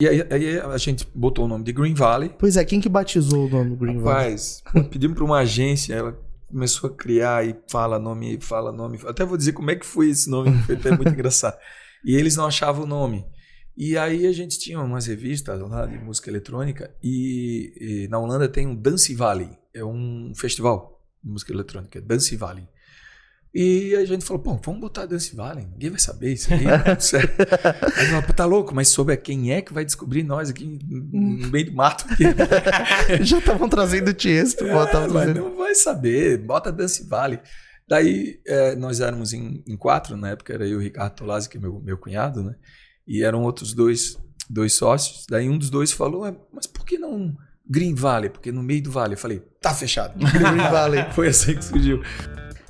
E aí, aí a gente botou o nome de Green Valley. Pois é, quem que batizou o nome Green Valley? Rapaz, pedimos para uma agência, ela começou a criar e fala nome, fala nome. Até vou dizer como é que foi esse nome, foi até muito engraçado. E eles não achavam o nome. E aí a gente tinha umas revistas lá de música eletrônica e, e na Holanda tem um Dance Valley, é um festival de música eletrônica, Dance Valley. E a gente falou, pô, vamos botar Dance Valley, ninguém vai saber isso aí. sério. aí falou, tá louco, mas sobre quem é que vai descobrir nós aqui no meio do mato? Aqui? Já estavam trazendo Tiesto, É, mas trazendo- não vai saber, bota Dance Valley. Daí é, nós éramos em, em quatro, na época era eu o Ricardo Tolazzi, que é meu, meu cunhado, né? E eram outros dois, dois sócios. Daí um dos dois falou, "Ah, mas por que não Green Valley? Porque no meio do vale. Eu falei, tá fechado. Green Valley. Foi assim que surgiu.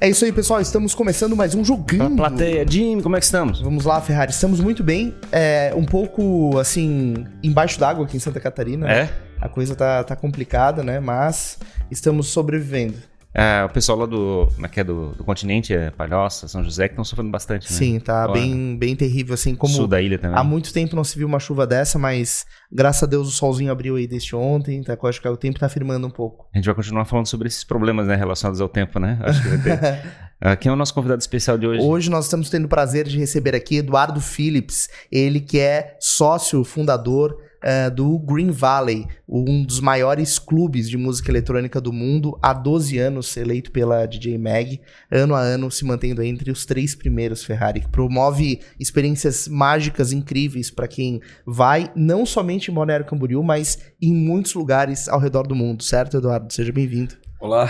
É isso aí, pessoal. Estamos começando mais um jogando. plateia, Jimmy, como é que estamos? Vamos lá, Ferrari. Estamos muito bem. É, um pouco, assim, embaixo d'água aqui em Santa Catarina. né? É? A coisa tá, tá complicada, né? Mas estamos sobrevivendo. É, o pessoal lá do, como é que é, do, do continente, é Palhoça, São José, que estão sofrendo bastante, né? Sim, tá Olha, bem, bem terrível, assim, como... Sul da ilha também. Há muito tempo não se viu uma chuva dessa, mas graças a Deus o solzinho abriu aí desde ontem, tá? Eu acho que o tempo tá firmando um pouco. A gente vai continuar falando sobre esses problemas, né, relacionados ao tempo, né? Acho que vai ter. Ah, Quem é o nosso convidado especial de hoje? Hoje nós estamos tendo o prazer de receber aqui Eduardo Phillips, ele que é sócio fundador eh, do Green Valley, um dos maiores clubes de música eletrônica do mundo, há 12 anos, eleito pela DJ Mag, ano a ano se mantendo entre os três primeiros Ferrari, que promove experiências mágicas incríveis para quem vai, não somente em Balneário Camboriú, mas em muitos lugares ao redor do mundo, certo, Eduardo? Seja bem-vindo. Olá,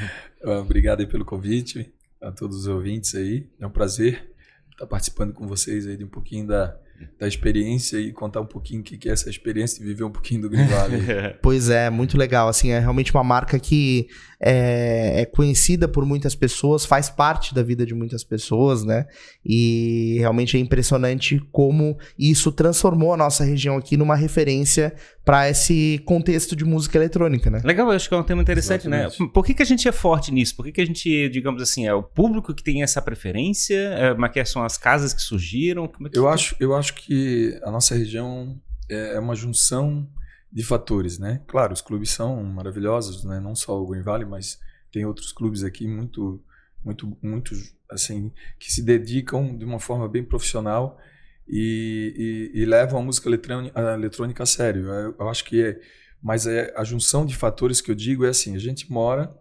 obrigado aí pelo convite, a todos os ouvintes aí. É um prazer estar participando com vocês aí de um pouquinho da, da experiência e contar um pouquinho o que é essa experiência de viver um pouquinho do Green Valley. Pois é, muito legal. Assim, é realmente uma marca que é, é conhecida por muitas pessoas, faz parte da vida de muitas pessoas, né? E realmente é impressionante como isso transformou a nossa região aqui numa referência para esse contexto de música eletrônica, né? Legal, eu acho que é um tema interessante, Exatamente. né? Por que, que a gente é forte nisso? Por que, que a gente, digamos assim, é o público que tem essa preferência? É, mas que são as casas que surgiram? Como é que Eu acho, eu acho que a nossa região é é uma junção de fatores, né? Claro, os clubes são maravilhosos, né? Não só o Green Valley, mas tem outros clubes aqui muito, muito, muito, assim, que se dedicam de uma forma bem profissional e, e- e levam a música eletrônica, a eletrônica a sério. Eu, eu acho que é, mas é a junção de fatores que eu digo é assim: a gente mora,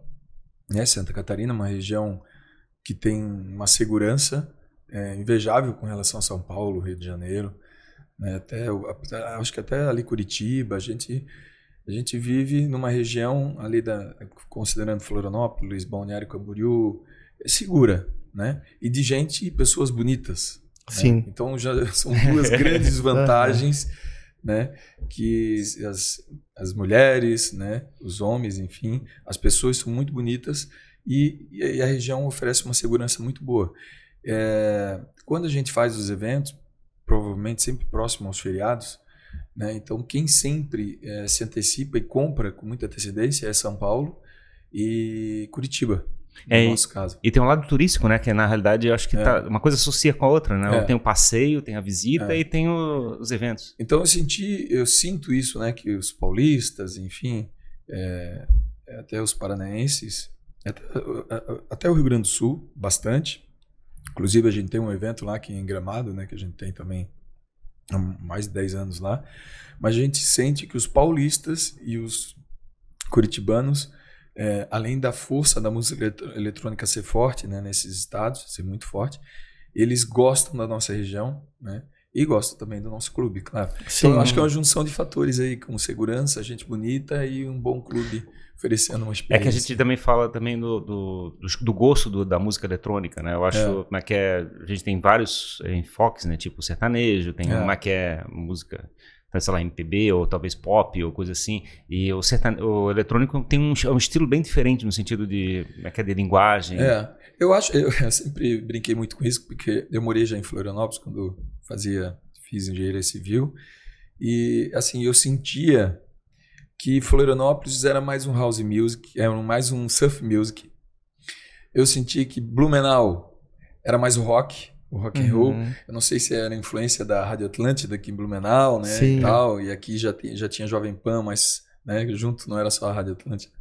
né? Santa Catarina, uma região que tem uma segurança é, invejável com relação a São Paulo, Rio de Janeiro, né? até, acho que até ali Curitiba, a gente a gente vive numa região ali da considerando Florianópolis, Balneário Camboriú, é segura, né? E de gente e pessoas bonitas. né? Sim. Então já são duas grandes vantagens, né? Que as, as mulheres, né? Os homens, enfim, as pessoas são muito bonitas e, e a região oferece uma segurança muito boa. É, quando a gente faz os eventos, provavelmente sempre próximo aos feriados, né? Então quem sempre é, se antecipa e compra com muita antecedência é São Paulo e Curitiba, no É, nosso caso. E tem um lado turístico, né? Que na realidade eu acho que É. tá, uma coisa associa com a outra, né? É. Tem o passeio, tem a visita É. e tem o- os eventos. Então eu senti, eu sinto isso, né, que os paulistas, enfim, é, até os paranaenses, até, até o Rio Grande do Sul, bastante. Inclusive a gente tem um evento lá aqui em Gramado, né, que a gente tem também há mais de 10 anos lá. Mas a gente sente que os paulistas e os curitibanos, é, além da força da música eletrônica ser forte, né, nesses estados, ser muito forte, eles gostam da nossa região, né? E gostam também do nosso clube, claro. Então, eu acho que é uma junção de fatores aí, com segurança, gente bonita e um bom clube oferecendo uma É experiência. que a gente também fala também do, do, do- do gosto do- da música eletrônica, né? Eu acho É. como é que é. A gente tem vários enfoques, né? Tipo sertanejo, tem É. uma que é música, sei lá, MPB ou talvez pop ou coisa assim. E o, sertane... o eletrônico tem um, é um estilo bem diferente no sentido de, como é que é, de linguagem. É, eu acho, eu, eu sempre brinquei muito com isso, porque eu morei já em Florianópolis quando fazia, fiz engenharia civil, e assim, eu sentia que Florianópolis era mais um house music, era mais um surf music. Eu senti que Blumenau era mais o rock, o rock and roll. Uhum. Eu não sei se era influência da Rádio Atlântida aqui em Blumenau, né, Sim. e tal, e aqui já, tinha- já tinha Jovem Pan, mas né, junto não era só a Rádio Atlântida.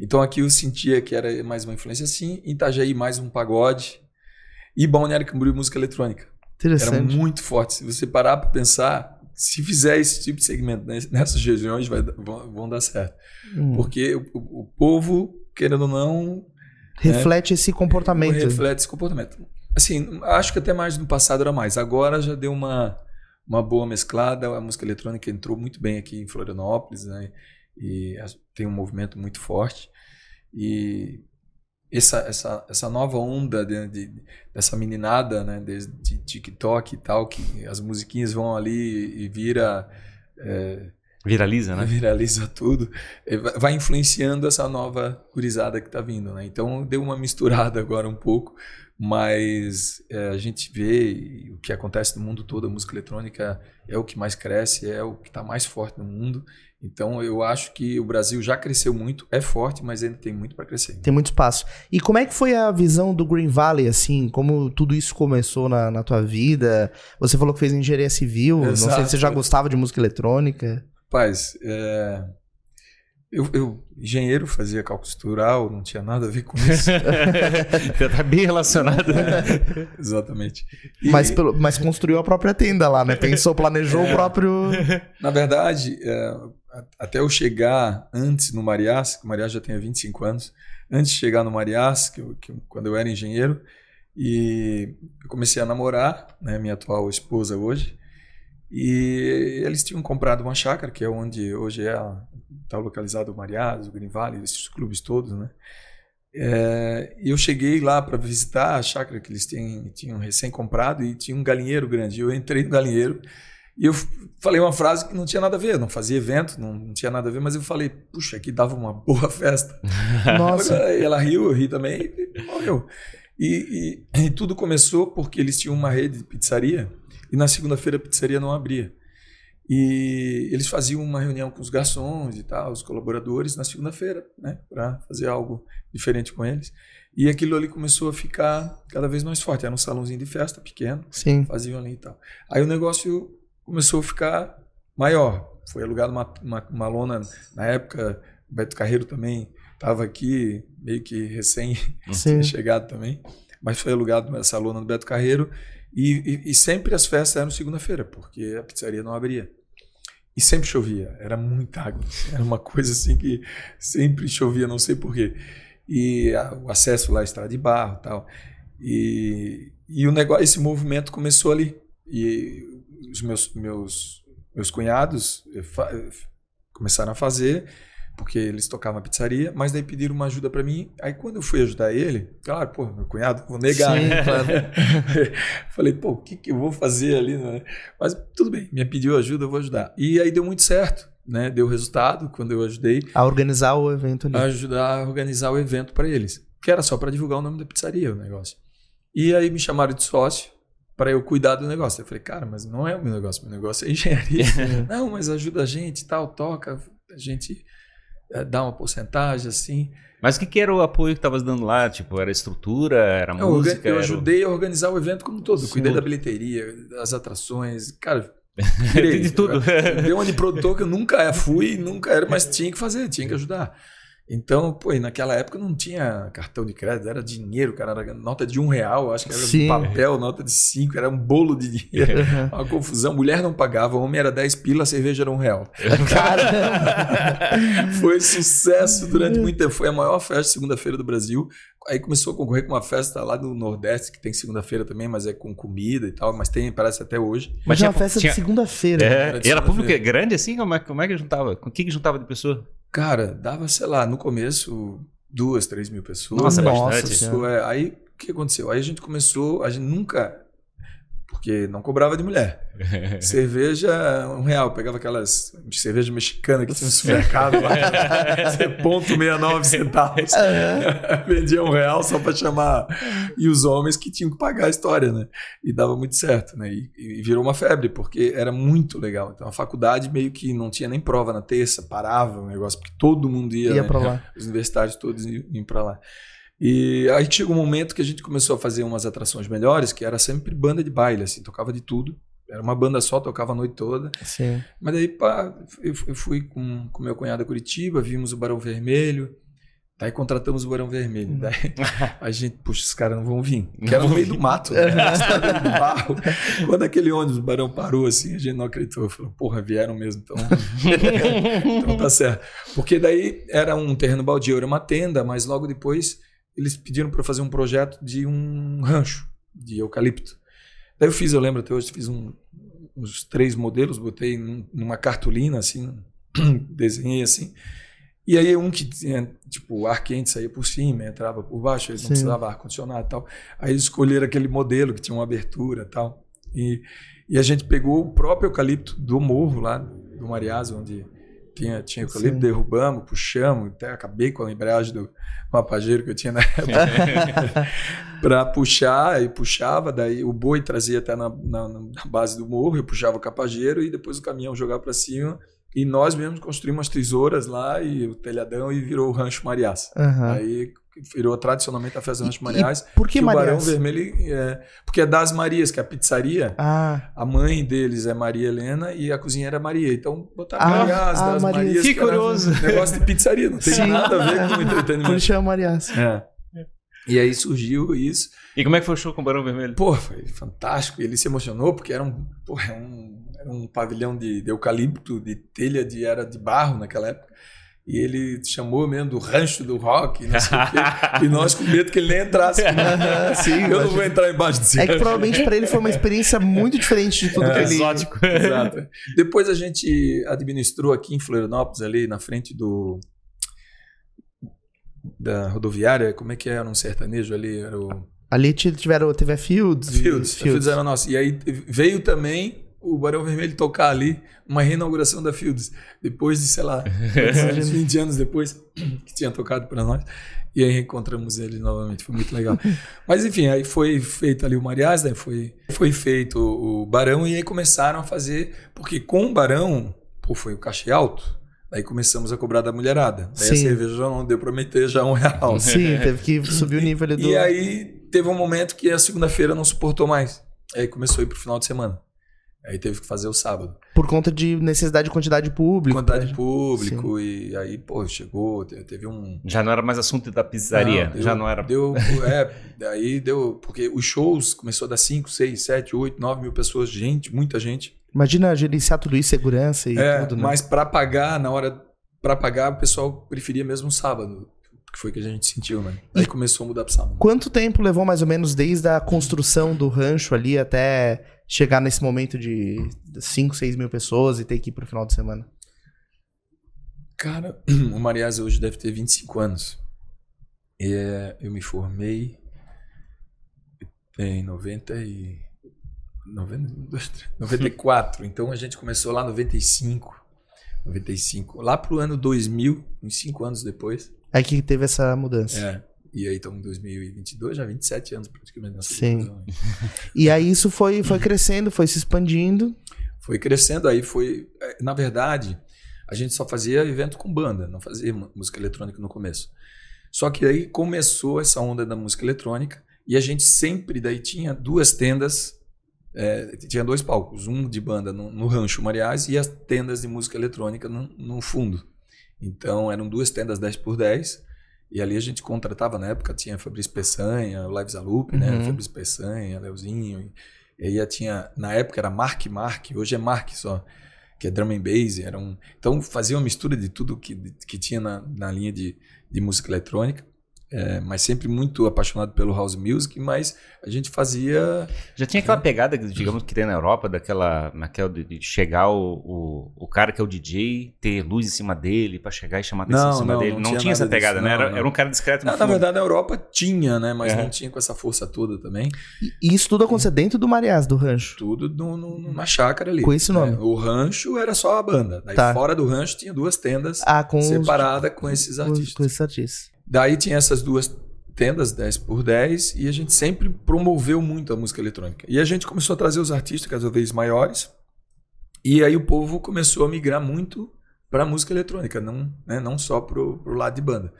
Então aqui eu sentia que era mais uma influência assim, em Itajaí mais um pagode e Balneário Camboriú música eletrônica. Era muito forte. Se você parar para pensar, se fizer esse tipo de segmento né, nessas regiões vai, vão, dar certo. Hum. Porque o, o- povo, querendo ou não, Reflete esse comportamento. reflete esse comportamento. Assim, acho que até mais no passado era mais. Agora já deu uma, uma boa mesclada. A música eletrônica entrou muito bem aqui em Florianópolis, né? E tem um movimento muito forte. E essa, essa, essa nova onda de, de- dessa meninada, né? De, de TikTok e tal, que as musiquinhas vão ali e vira. é, Viraliza, né? viraliza tudo, eh, vai- influenciando essa nova gurizada que está vindo, né? Então deu uma misturada agora um pouco, mas eh, a gente vê o que acontece no mundo todo, a música eletrônica é o que mais cresce, é o que está mais forte no mundo. Então eu acho que o Brasil já cresceu muito, é forte, mas ainda tem muito para crescer. Tem muito espaço. E como é que foi a visão do Green Valley, assim? Como tudo isso começou na, na tua vida? Você falou que fez engenharia civil. Não sei Exato. se você já gostava de música eletrônica. Rapaz, eh, eu, eu engenheiro fazia cálculo estrutural, não tinha nada a ver com isso. Já tá bem relacionado. Exatamente. E- Mas, pelo- mas construiu a própria tenda lá, né? Pensou, planejou o próprio. Na verdade, é, a- até eu chegar antes no Mariás, que o Mariás já tem 25 anos, antes de chegar no Mariás, que, eu- que eu- quando eu era engenheiro, e eu comecei a namorar, né, minha atual esposa hoje, e eles tinham comprado uma chácara, que é onde hoje é está localizado o Mariás, o Green Valley, esses clubes todos, né? É, eu cheguei lá para visitar a chácara que eles tinham, tinham recém comprado e tinha um galinheiro grande. Eu entrei no galinheiro e eu falei uma frase que não tinha nada a ver, não fazia evento, não, não tinha nada a ver, mas eu falei, puxa, aqui dava uma boa festa. Nossa. E ela riu, eu ri também e morreu. E, e- e tudo começou porque eles tinham uma rede de pizzaria e na segunda-feira a pizzaria não abria. E eles faziam uma reunião com os garçons e tal, os colaboradores, na segunda-feira, né, para fazer algo diferente com eles. E aquilo ali começou a ficar cada vez mais forte. Era um salãozinho de festa pequeno, Sim. faziam ali e tal. Aí o negócio começou a ficar maior. Foi alugado uma, uma, uma lona, na época, o Beto Carreiro também estava aqui, meio que recém Sim. chegado também, mas foi alugado essa lona do Beto Carreiro e, e- e sempre as festas eram segunda-feira, porque a pizzaria não abria. E sempre chovia, era muita água. Era uma coisa assim que sempre chovia, não sei porquê. E a- o acesso lá estava de barro tal. E, e o negócio, esse movimento começou ali. E os meus, meus, meus cunhados eh, eh, começaram a fazer, porque eles tocavam a pizzaria, mas daí pediram uma ajuda para mim. Aí quando eu fui ajudar ele, claro, pô, meu cunhado, vou negar. Sim, né? claro. Falei, pô, o que, que eu vou fazer ali? Né? Mas tudo bem, me pediu ajuda, eu vou ajudar. E aí deu muito certo, né? Deu resultado quando eu ajudei A organizar o evento ali. a ajudar a organizar o evento para eles, que era só para divulgar o nome da pizzaria, o negócio. E aí me chamaram de sócio para eu cuidar do negócio. Eu falei, cara, mas não é o meu negócio, meu negócio é engenharia. não, mas ajuda a gente, e tal, toca, a gente dá uma porcentagem assim. Mas o que, que era o apoio que estavas dando lá? Tipo, era estrutura, era Eu, música? eu o- ajudei a organizar o evento como um todo. Sim. Cuidei da bilheteria, das atrações. Cara, de tudo. Deu uma de produtor que eu nunca fui, nunca era, mas tinha que fazer, tinha que ajudar. Então, pô, e naquela época não tinha cartão de crédito, era dinheiro, cara, era nota de um real, acho que era Sim. papel, nota de cinco, era um bolo de dinheiro. Uhum. Uma confusão. Mulher não pagava, homem era 10 pila, a cerveja era um real. Foi sucesso durante muito tempo. Foi a maior festa de segunda-feira do Brasil. Aí começou a concorrer com uma festa lá do Nordeste, que tem segunda-feira também, mas é com comida e tal, mas tem, parece até hoje. Mas Mas tinha uma festa tinha- de segunda-feira. É, Era e era segunda-feira. público grande assim? Como é, como é que juntava? Com o que, que juntava de pessoa? Cara, dava, sei lá, no começo, duas, três mil pessoas. Nossa, é Nossa bastante. Isso é, aí o que aconteceu? Aí a gente começou, a gente nunca. Porque não cobrava de mulher. cerveja, um real. Pegava aquelas cerveja mexicana que tinha no supermercado lá. ponto 69 centavos. Vendia um real só para chamar. E os homens que tinham que pagar a história, né? E dava muito certo, né? E, e virou uma febre, porque era muito legal. Então a faculdade meio que não tinha nem prova na terça, parava o negócio, porque todo mundo ia. Ia né? pra lá. os universitários todos iam para lá. E aí chegou um momento que a gente começou a fazer umas atrações melhores, que era sempre banda de baile, assim, tocava de tudo. Era uma banda só, tocava a noite toda. Sim. Mas daí, pá, eu eu fui com, com meu cunhado a Curitiba, vimos o Barão Vermelho. Daí contratamos o Barão Vermelho. Daí a gente, puxa, os caras não vão vir. Que era no meio do mato, né? De barro. Quando aquele ônibus, o Barão parou assim, a gente não acreditou. Falou, porra, vieram mesmo. Então, então tá certo. Porque daí era um terreno baldio, era uma tenda, mas logo depois eles pediram para fazer um projeto de um rancho de eucalipto. Daí eu fiz, eu lembro até hoje, fiz um, uns três modelos, botei num- numa cartolina, assim, desenhei assim. E aí um que tinha, tipo, ar quente saía por cima, entrava por baixo, eles não Sim. precisavam ar-condicionado e tal. Aí eles escolheram aquele modelo que tinha uma abertura e tal. E, e a gente pegou o próprio eucalipto do morro lá, do Mariás, onde tinha, tinha eucalipto, Sim. derrubamos, puxamos, até acabei com a embreagem do mapageiro que eu tinha na época para puxar, e puxava, daí o boi trazia até na, na- na base do morro, eu puxava o capageiro e depois o caminhão jogava para cima. E nós mesmos construímos umas tesouras lá e o telhadão e virou o Rancho Mariás. Aham. Aí virou tradicionalmente a festa Mariás. e por que o Barão? Vermelho é, porque é das Marias, que é a pizzaria. Ah, A mãe deles é Maria Helena e a cozinheira é Maria. Então botaram Ah, Mariás, ah, das Marias. Marias. Que era curioso. Um negócio de pizzaria, não tem Sim. nada a ver com por entretenimento. isso chama Mariás. É. E aí surgiu isso. E como é que foi o show com o Barão Vermelho? Pô, foi fantástico. Ele se emocionou porque era um, pô, é um, era um pavilhão de, de eucalipto, de telha de era de barro naquela época. E ele chamou mesmo do rancho do rock, não sei o quê. E nós com medo que ele nem entrasse. Aham, sim, eu não vou entrar embaixo desse É que provavelmente pra ele foi uma experiência muito diferente de tudo É, que ele... Exótico. Exato. Depois a gente administrou aqui em Florianópolis, ali na frente do da rodoviária, como é que era um sertanejo ali? Era o Ali tiveram, teve a Fields. e- Fields. A Fields era nossa. E aí veio também o Barão Vermelho tocar ali, uma reinauguração da Fields. Depois de, sei lá, uns 20 anos depois, que tinha tocado para nós. E aí reencontramos ele novamente. Foi muito legal. Mas enfim, aí foi feito ali o Mariás, né? Foi, foi feito o Barão e aí começaram a fazer. Porque com o Barão, pô, foi o cachê alto. Aí começamos a cobrar da mulherada. Daí a Sim. cerveja já não deu para meter já um real. Sim, teve que subir o nível ali do... E aí teve um momento que a segunda-feira não suportou mais. Aí começou a ir pro final de semana. Aí teve que fazer o sábado. Por conta de necessidade de quantidade de público. Quantidade né? de público, e aí, pô, chegou, te- teve um. Já não era mais assunto da pizzaria. deu- já não era. Deu, é, daí deu. Porque os shows começou a dar 5, 6, 7, 8, 9 mil pessoas, gente, muita gente. Imagina gerenciar tudo isso, segurança e é, tudo, né? mas pra pagar, na hora. Pra pagar, o pessoal preferia mesmo o sábado. Que foi o que a gente sentiu, né? Aí começou a mudar pro sábado. Quanto tempo levou mais ou menos desde a construção do rancho ali até chegar nesse momento de 5, 6 mil pessoas e ter que ir pro final de semana? Cara, o Mariás hoje deve ter 25 anos. E, é, eu me formei em 90 e... 90, 94. Então a gente começou lá em 95. 95. Lá pro ano 2000, uns 5 anos depois. Aí que teve essa mudança. É. E aí estamos em 2022, já 27 anos praticamente. nessa Sim. divisão. E aí isso foi, foi crescendo, foi se expandindo. Foi crescendo, aí foi. é, Na verdade, a gente só fazia evento com banda, não fazia música eletrônica no começo. Só que aí começou essa onda da música eletrônica e a gente sempre daí tinha duas tendas, é, tinha dois palcos, um de banda no, no Rancho Mariás e as tendas de música eletrônica no, no fundo. Então eram duas tendas 10 por 10 e ali a gente contratava, na época tinha Fabrício Peçanha, o Lives Alup, né? Uhum. Fabrício Peçanha, Leozinho. E, e aí tinha, na época era Mark Mark, hoje é Mark só, que é drum and bass. Era um, então fazia uma mistura de tudo que, que tinha na, na linha de, de música eletrônica. É, mas sempre muito apaixonado pelo house music, mas a gente fazia. Já tinha aquela pegada, digamos, que tem na Europa, daquela. naquela de, de chegar o, o, o cara que é o DJ, ter luz em cima dele pra chegar e chamar atenção Não, em cima não, dele. não Não, tinha tinha essa pegada, disso, né? não, Era, não. era um cara discreto no Na, na verdade, na Europa tinha, né? Mas Uhum. não tinha com essa força toda também. E isso tudo aconteceu dentro do Mariás, do rancho. Tudo no, no- na chácara ali. Com esse nome. É, o rancho era só a banda. Daí Tá. fora do rancho tinha duas tendas Ah, com os- separadas com esses artistas. com esses artistas. Daí tinha essas duas tendas, 10 por 10, e a gente sempre promoveu muito a música eletrônica. E a gente começou a trazer os artistas cada vez maiores, e aí o povo começou a migrar muito para a música eletrônica, não, né, não só pro, pro lado de banda.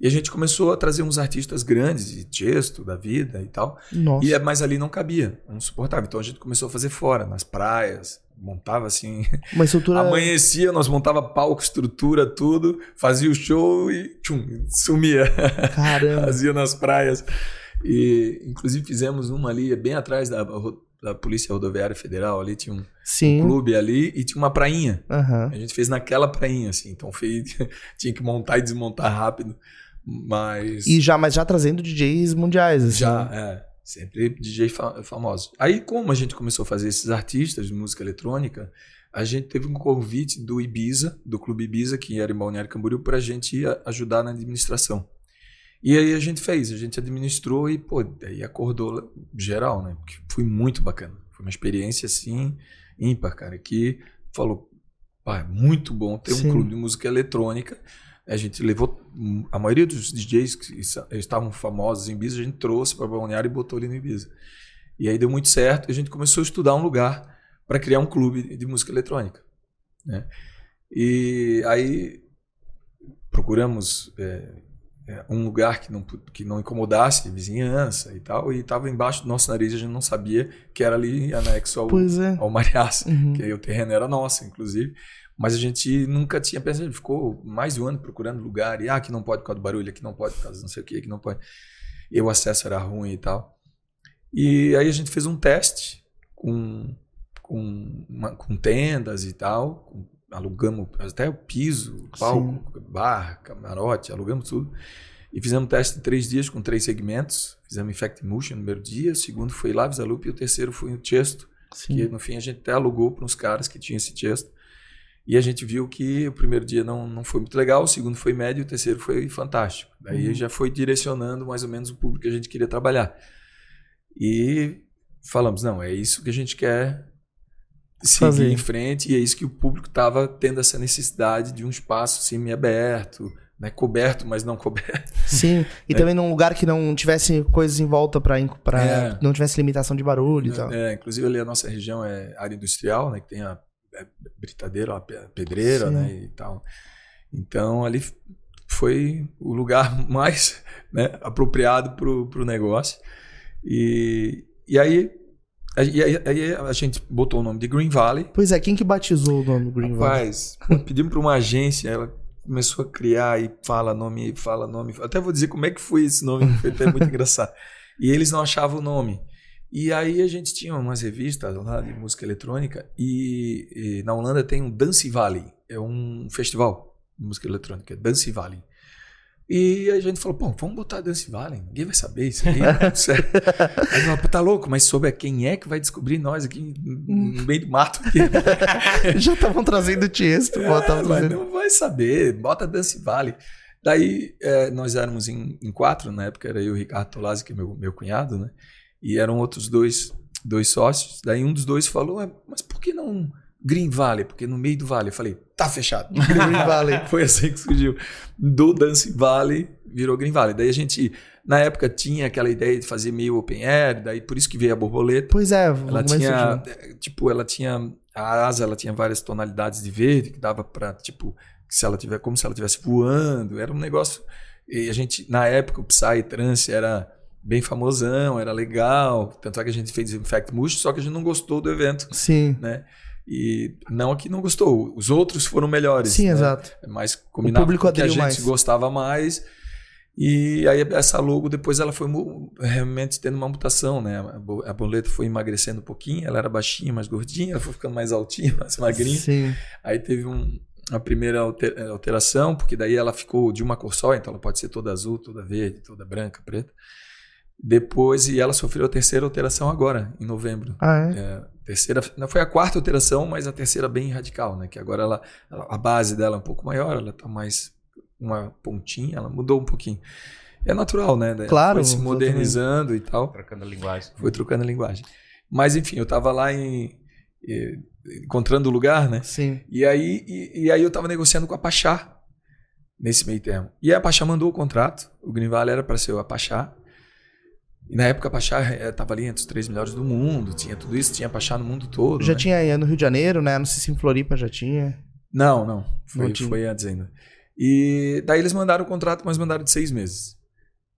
E a gente começou a trazer uns artistas grandes, de gesto, da vida e tal. Nossa. E, é- mas ali não cabia, não suportava. Então a gente começou a fazer fora, nas praias, montava assim. Uma estrutura. Amanhecia, nós montava palco, estrutura, tudo, fazia o show e tchum, sumia. Caramba. fazia nas praias. E inclusive fizemos uma ali bem atrás da, da Polícia Rodoviária Federal, ali tinha um Sim. clube ali e tinha uma prainha. Aham. A gente fez naquela prainha, assim, então fez, tinha que montar e desmontar rápido. Mas E já, mas já trazendo DJs mundiais, assim. já, é, sempre DJ fa famoso. Aí, como a gente começou a fazer esses artistas de música eletrônica, a gente teve um convite do Ibiza, do Clube Ibiza, que era em Balneário Camboriú, para a gente ir ajudar na administração. E aí a gente fez, a gente administrou e, pô, daí acordou geral, né? Porque foi muito bacana. Foi uma experiência, assim, ímpar, cara, que falou, pá, é muito bom ter Sim. um clube de música eletrônica. A gente levou a maioria dos DJs que estavam famosos em Ibiza, a gente trouxe para Balneário e botou ali no Ibiza. E aí deu muito certo e a gente começou a estudar um lugar para criar um clube de música eletrônica. Né? E aí procuramos é, é, um lugar que não, que não incomodasse a vizinhança e tal, e estava embaixo do nosso nariz, a gente não sabia que era ali anexo ao, Pois é. ao Mariaça, Uhum. que aí o terreno era nosso, inclusive. Mas a gente nunca tinha pensado, ficou mais de um ano procurando lugar, e ah, aqui não pode por causa do barulho, aqui não pode por causa não sei o que, aqui não pode. E o acesso era ruim e tal. E aí a gente fez um teste com, com, uma- com tendas e tal, com- alugamos até o piso, palco, bar, camarote, alugamos tudo. E fizemos um teste em três dias com três segmentos. Fizemos Infect Motion no primeiro dia, o segundo foi Lives a Loop e o terceiro foi o Chesto, Sim. que no fim a gente até alugou para uns caras que tinham esse Chesto. E a gente viu que o primeiro dia não, não foi muito legal, o segundo foi médio o terceiro foi fantástico. Daí Uhum. já foi direcionando mais ou menos o público que a gente queria trabalhar. E falamos, não, é isso que a gente quer seguir Fazer. em frente e é isso que o público estava tendo essa necessidade de um espaço semi-aberto, né, coberto, mas não coberto. Sim. E também num lugar que não tivesse coisas em volta pra É. não tivesse limitação de barulho e tal. É, inclusive ali a nossa região é área industrial, né, que tem a, a pedreira, Sim. né, e tal. Então ali foi o lugar mais né, apropriado pro, pro negócio. E, e aí a, aí, aí a gente botou o nome de Green Valley. Pois é, quem que batizou o nome Green Valley? Rapaz, pedimos para uma agência, ela começou a criar e fala nome, fala nome. Até vou dizer como é que foi esse nome, foi até muito engraçado. E eles não achavam o nome. E aí a gente tinha umas revistas lá de música eletrônica e, e na Holanda tem um Dance Valley, é um festival de música eletrônica, Dance Valley. E a gente falou, pô, vamos botar Dance Valley, ninguém vai saber isso aí. Sério. Aí ela, tá louco, mas sobre quem é que vai descobrir nós aqui no meio do mato? Aqui? Já estavam trazendo Tiesto, pô, É, tavam mas trazendo. não vai saber, bota Dance Valley. Daí é, nós éramos em, em quatro, na época era eu e o Ricardo Tolazzi, que é meu, meu cunhado, né? E eram outros dois, dois sócios. Daí um dos dois falou, "Ah, mas por que não Green Valley? Porque no meio do vale. Eu falei, tá fechado. Green Valley. Foi assim que surgiu. Do Dance Valley virou Green Valley. Daí a gente, na época, tinha aquela ideia de fazer meio open air, daí por isso que veio a borboleta. Pois é, Ela tinha, surgiu. eh, tipo, ela tinha a asa, ela tinha várias tonalidades de verde que dava para, tipo, se ela tiver como se ela estivesse voando, era um negócio. E a gente, na época, o Psy Trance era bem famosão, era legal, tanto é que a gente fez Infect Mush, só que a gente não gostou do evento, Sim. né? E não que não gostou, os outros foram melhores. Sim, né? exato. Mas combinava público com o que a gente mais. gostava mais. E aí essa logo depois ela foi realmente tendo uma mutação, né? A bo- A boleta foi emagrecendo um pouquinho, ela era baixinha, mais gordinha, ela foi ficando mais altinha, mais magrinha. Sim. Aí teve um, a primeira alter- alteração, porque daí ela ficou de uma cor só, então ela pode ser toda azul, toda verde, toda branca, preta. Depois, e ela sofreu a terceira alteração agora, em novembro. Ah, é? É, terceira, não foi a quarta alteração, mas a terceira bem radical, né? Que agora ela, ela- a base dela é um pouco maior, ela tá mais uma pontinha, ela mudou um pouquinho. É natural, né? Ela Claro, Foi se modernizando e tal, Trocando a linguagem. foi trocando a linguagem. Mas enfim, eu tava lá em encontrando o lugar, né? Sim. E aí, e, e aí eu tava negociando com a Pachá nesse meio termo. E a Pachá mandou o contrato, o Green Valley era para ser a Pachá. E na época a Pachá estava ali entre os três melhores do mundo, tinha tudo isso, tinha Pachá no mundo todo. Já né? tinha aí no Rio de Janeiro, né? Não sei se em Floripa já tinha. Não, não. Foi, Não foi antes ainda. E daí eles mandaram o contrato, mas mandaram de seis meses.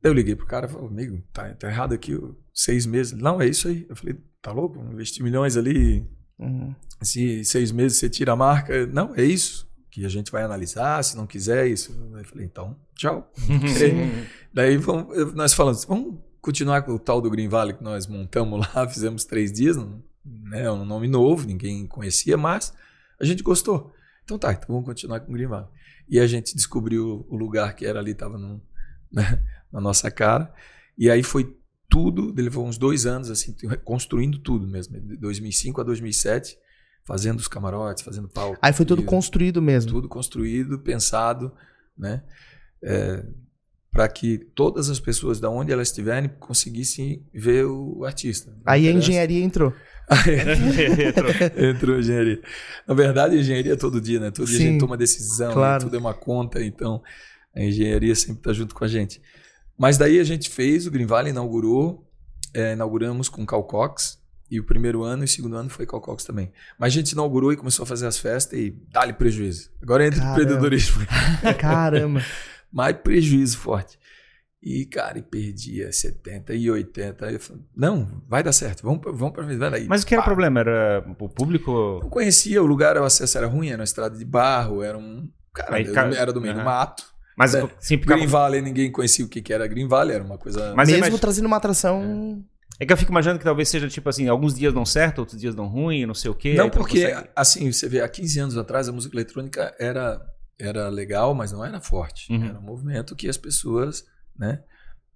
Daí eu liguei pro cara e falei, amigo, tá, tá errado aqui, seis meses. Não, é isso aí. Eu falei, tá louco? Investir milhões ali, Uhum. se seis meses você tira a marca. Não, é isso que a gente vai analisar, se não quiser, isso. Eu falei, então, tchau. Daí vamos, nós falamos, vamos continuar com o tal do Green Valley que nós montamos lá, fizemos três dias, né, é um nome novo, ninguém conhecia, mas a gente gostou. Então tá, então vamos continuar com o Green Valley. E a gente descobriu o lugar que era ali, estava na nossa cara. E aí foi tudo, ele levou uns dois anos assim, construindo tudo mesmo, de 2005 a 2007, fazendo os camarotes, fazendo palco. Aí foi tudo construído mesmo. tudo construído, pensado, né? Para que todas as pessoas, da onde elas estiverem, conseguissem ver o artista. Aí a engenharia entrou. Entrou a engenharia. Na verdade, a engenharia é todo dia, né? Todo dia a Sim, gente toma decisão, né? claro. tudo é uma conta, então a engenharia sempre está junto com a gente. Mas daí a gente fez, o Green Valley inaugurou, é, inauguramos com Calcox, e o primeiro ano e o segundo ano foi Calcox também. Mas a gente inaugurou e começou a fazer as festas e dá-lhe prejuízo. Agora entra o Caramba. empreendedorismo. Caramba. Mas prejuízo forte. E, cara, e perdia 70 e 80. Aí eu falei, não, vai dar certo, vamos, pra- vamos para vai daí. Mas o que era o problema? Era o público. Não conhecia o lugar, o acesso era ruim, era uma estrada de barro, era um. Cara, Aí, cara, era do meio do aham. mato. Mas É, sim, ficava- Green Valley, ninguém conhecia o que que era Green Valley, era uma coisa. Mas mesmo imagino- trazendo uma atração. É que eu fico imaginando que talvez seja tipo assim, alguns dias dão certo, outros dias dão ruim, não sei o quê. não, porque, consegue- assim, você vê, há 15 anos atrás a música eletrônica era, era legal, mas não era forte. Uhum. Era um movimento que as pessoas, né,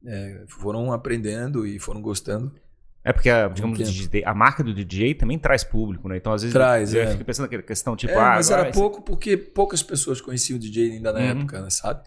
é, foram aprendendo e foram gostando. É porque, a, digamos. DJ a marca do DJ também traz público, né? Então, às vezes, Traz, eu é. fico pensando naquela questão, tipo, é, ah, mas era pouco porque poucas pessoas conheciam o DJ ainda na Uhum. época, né, sabe?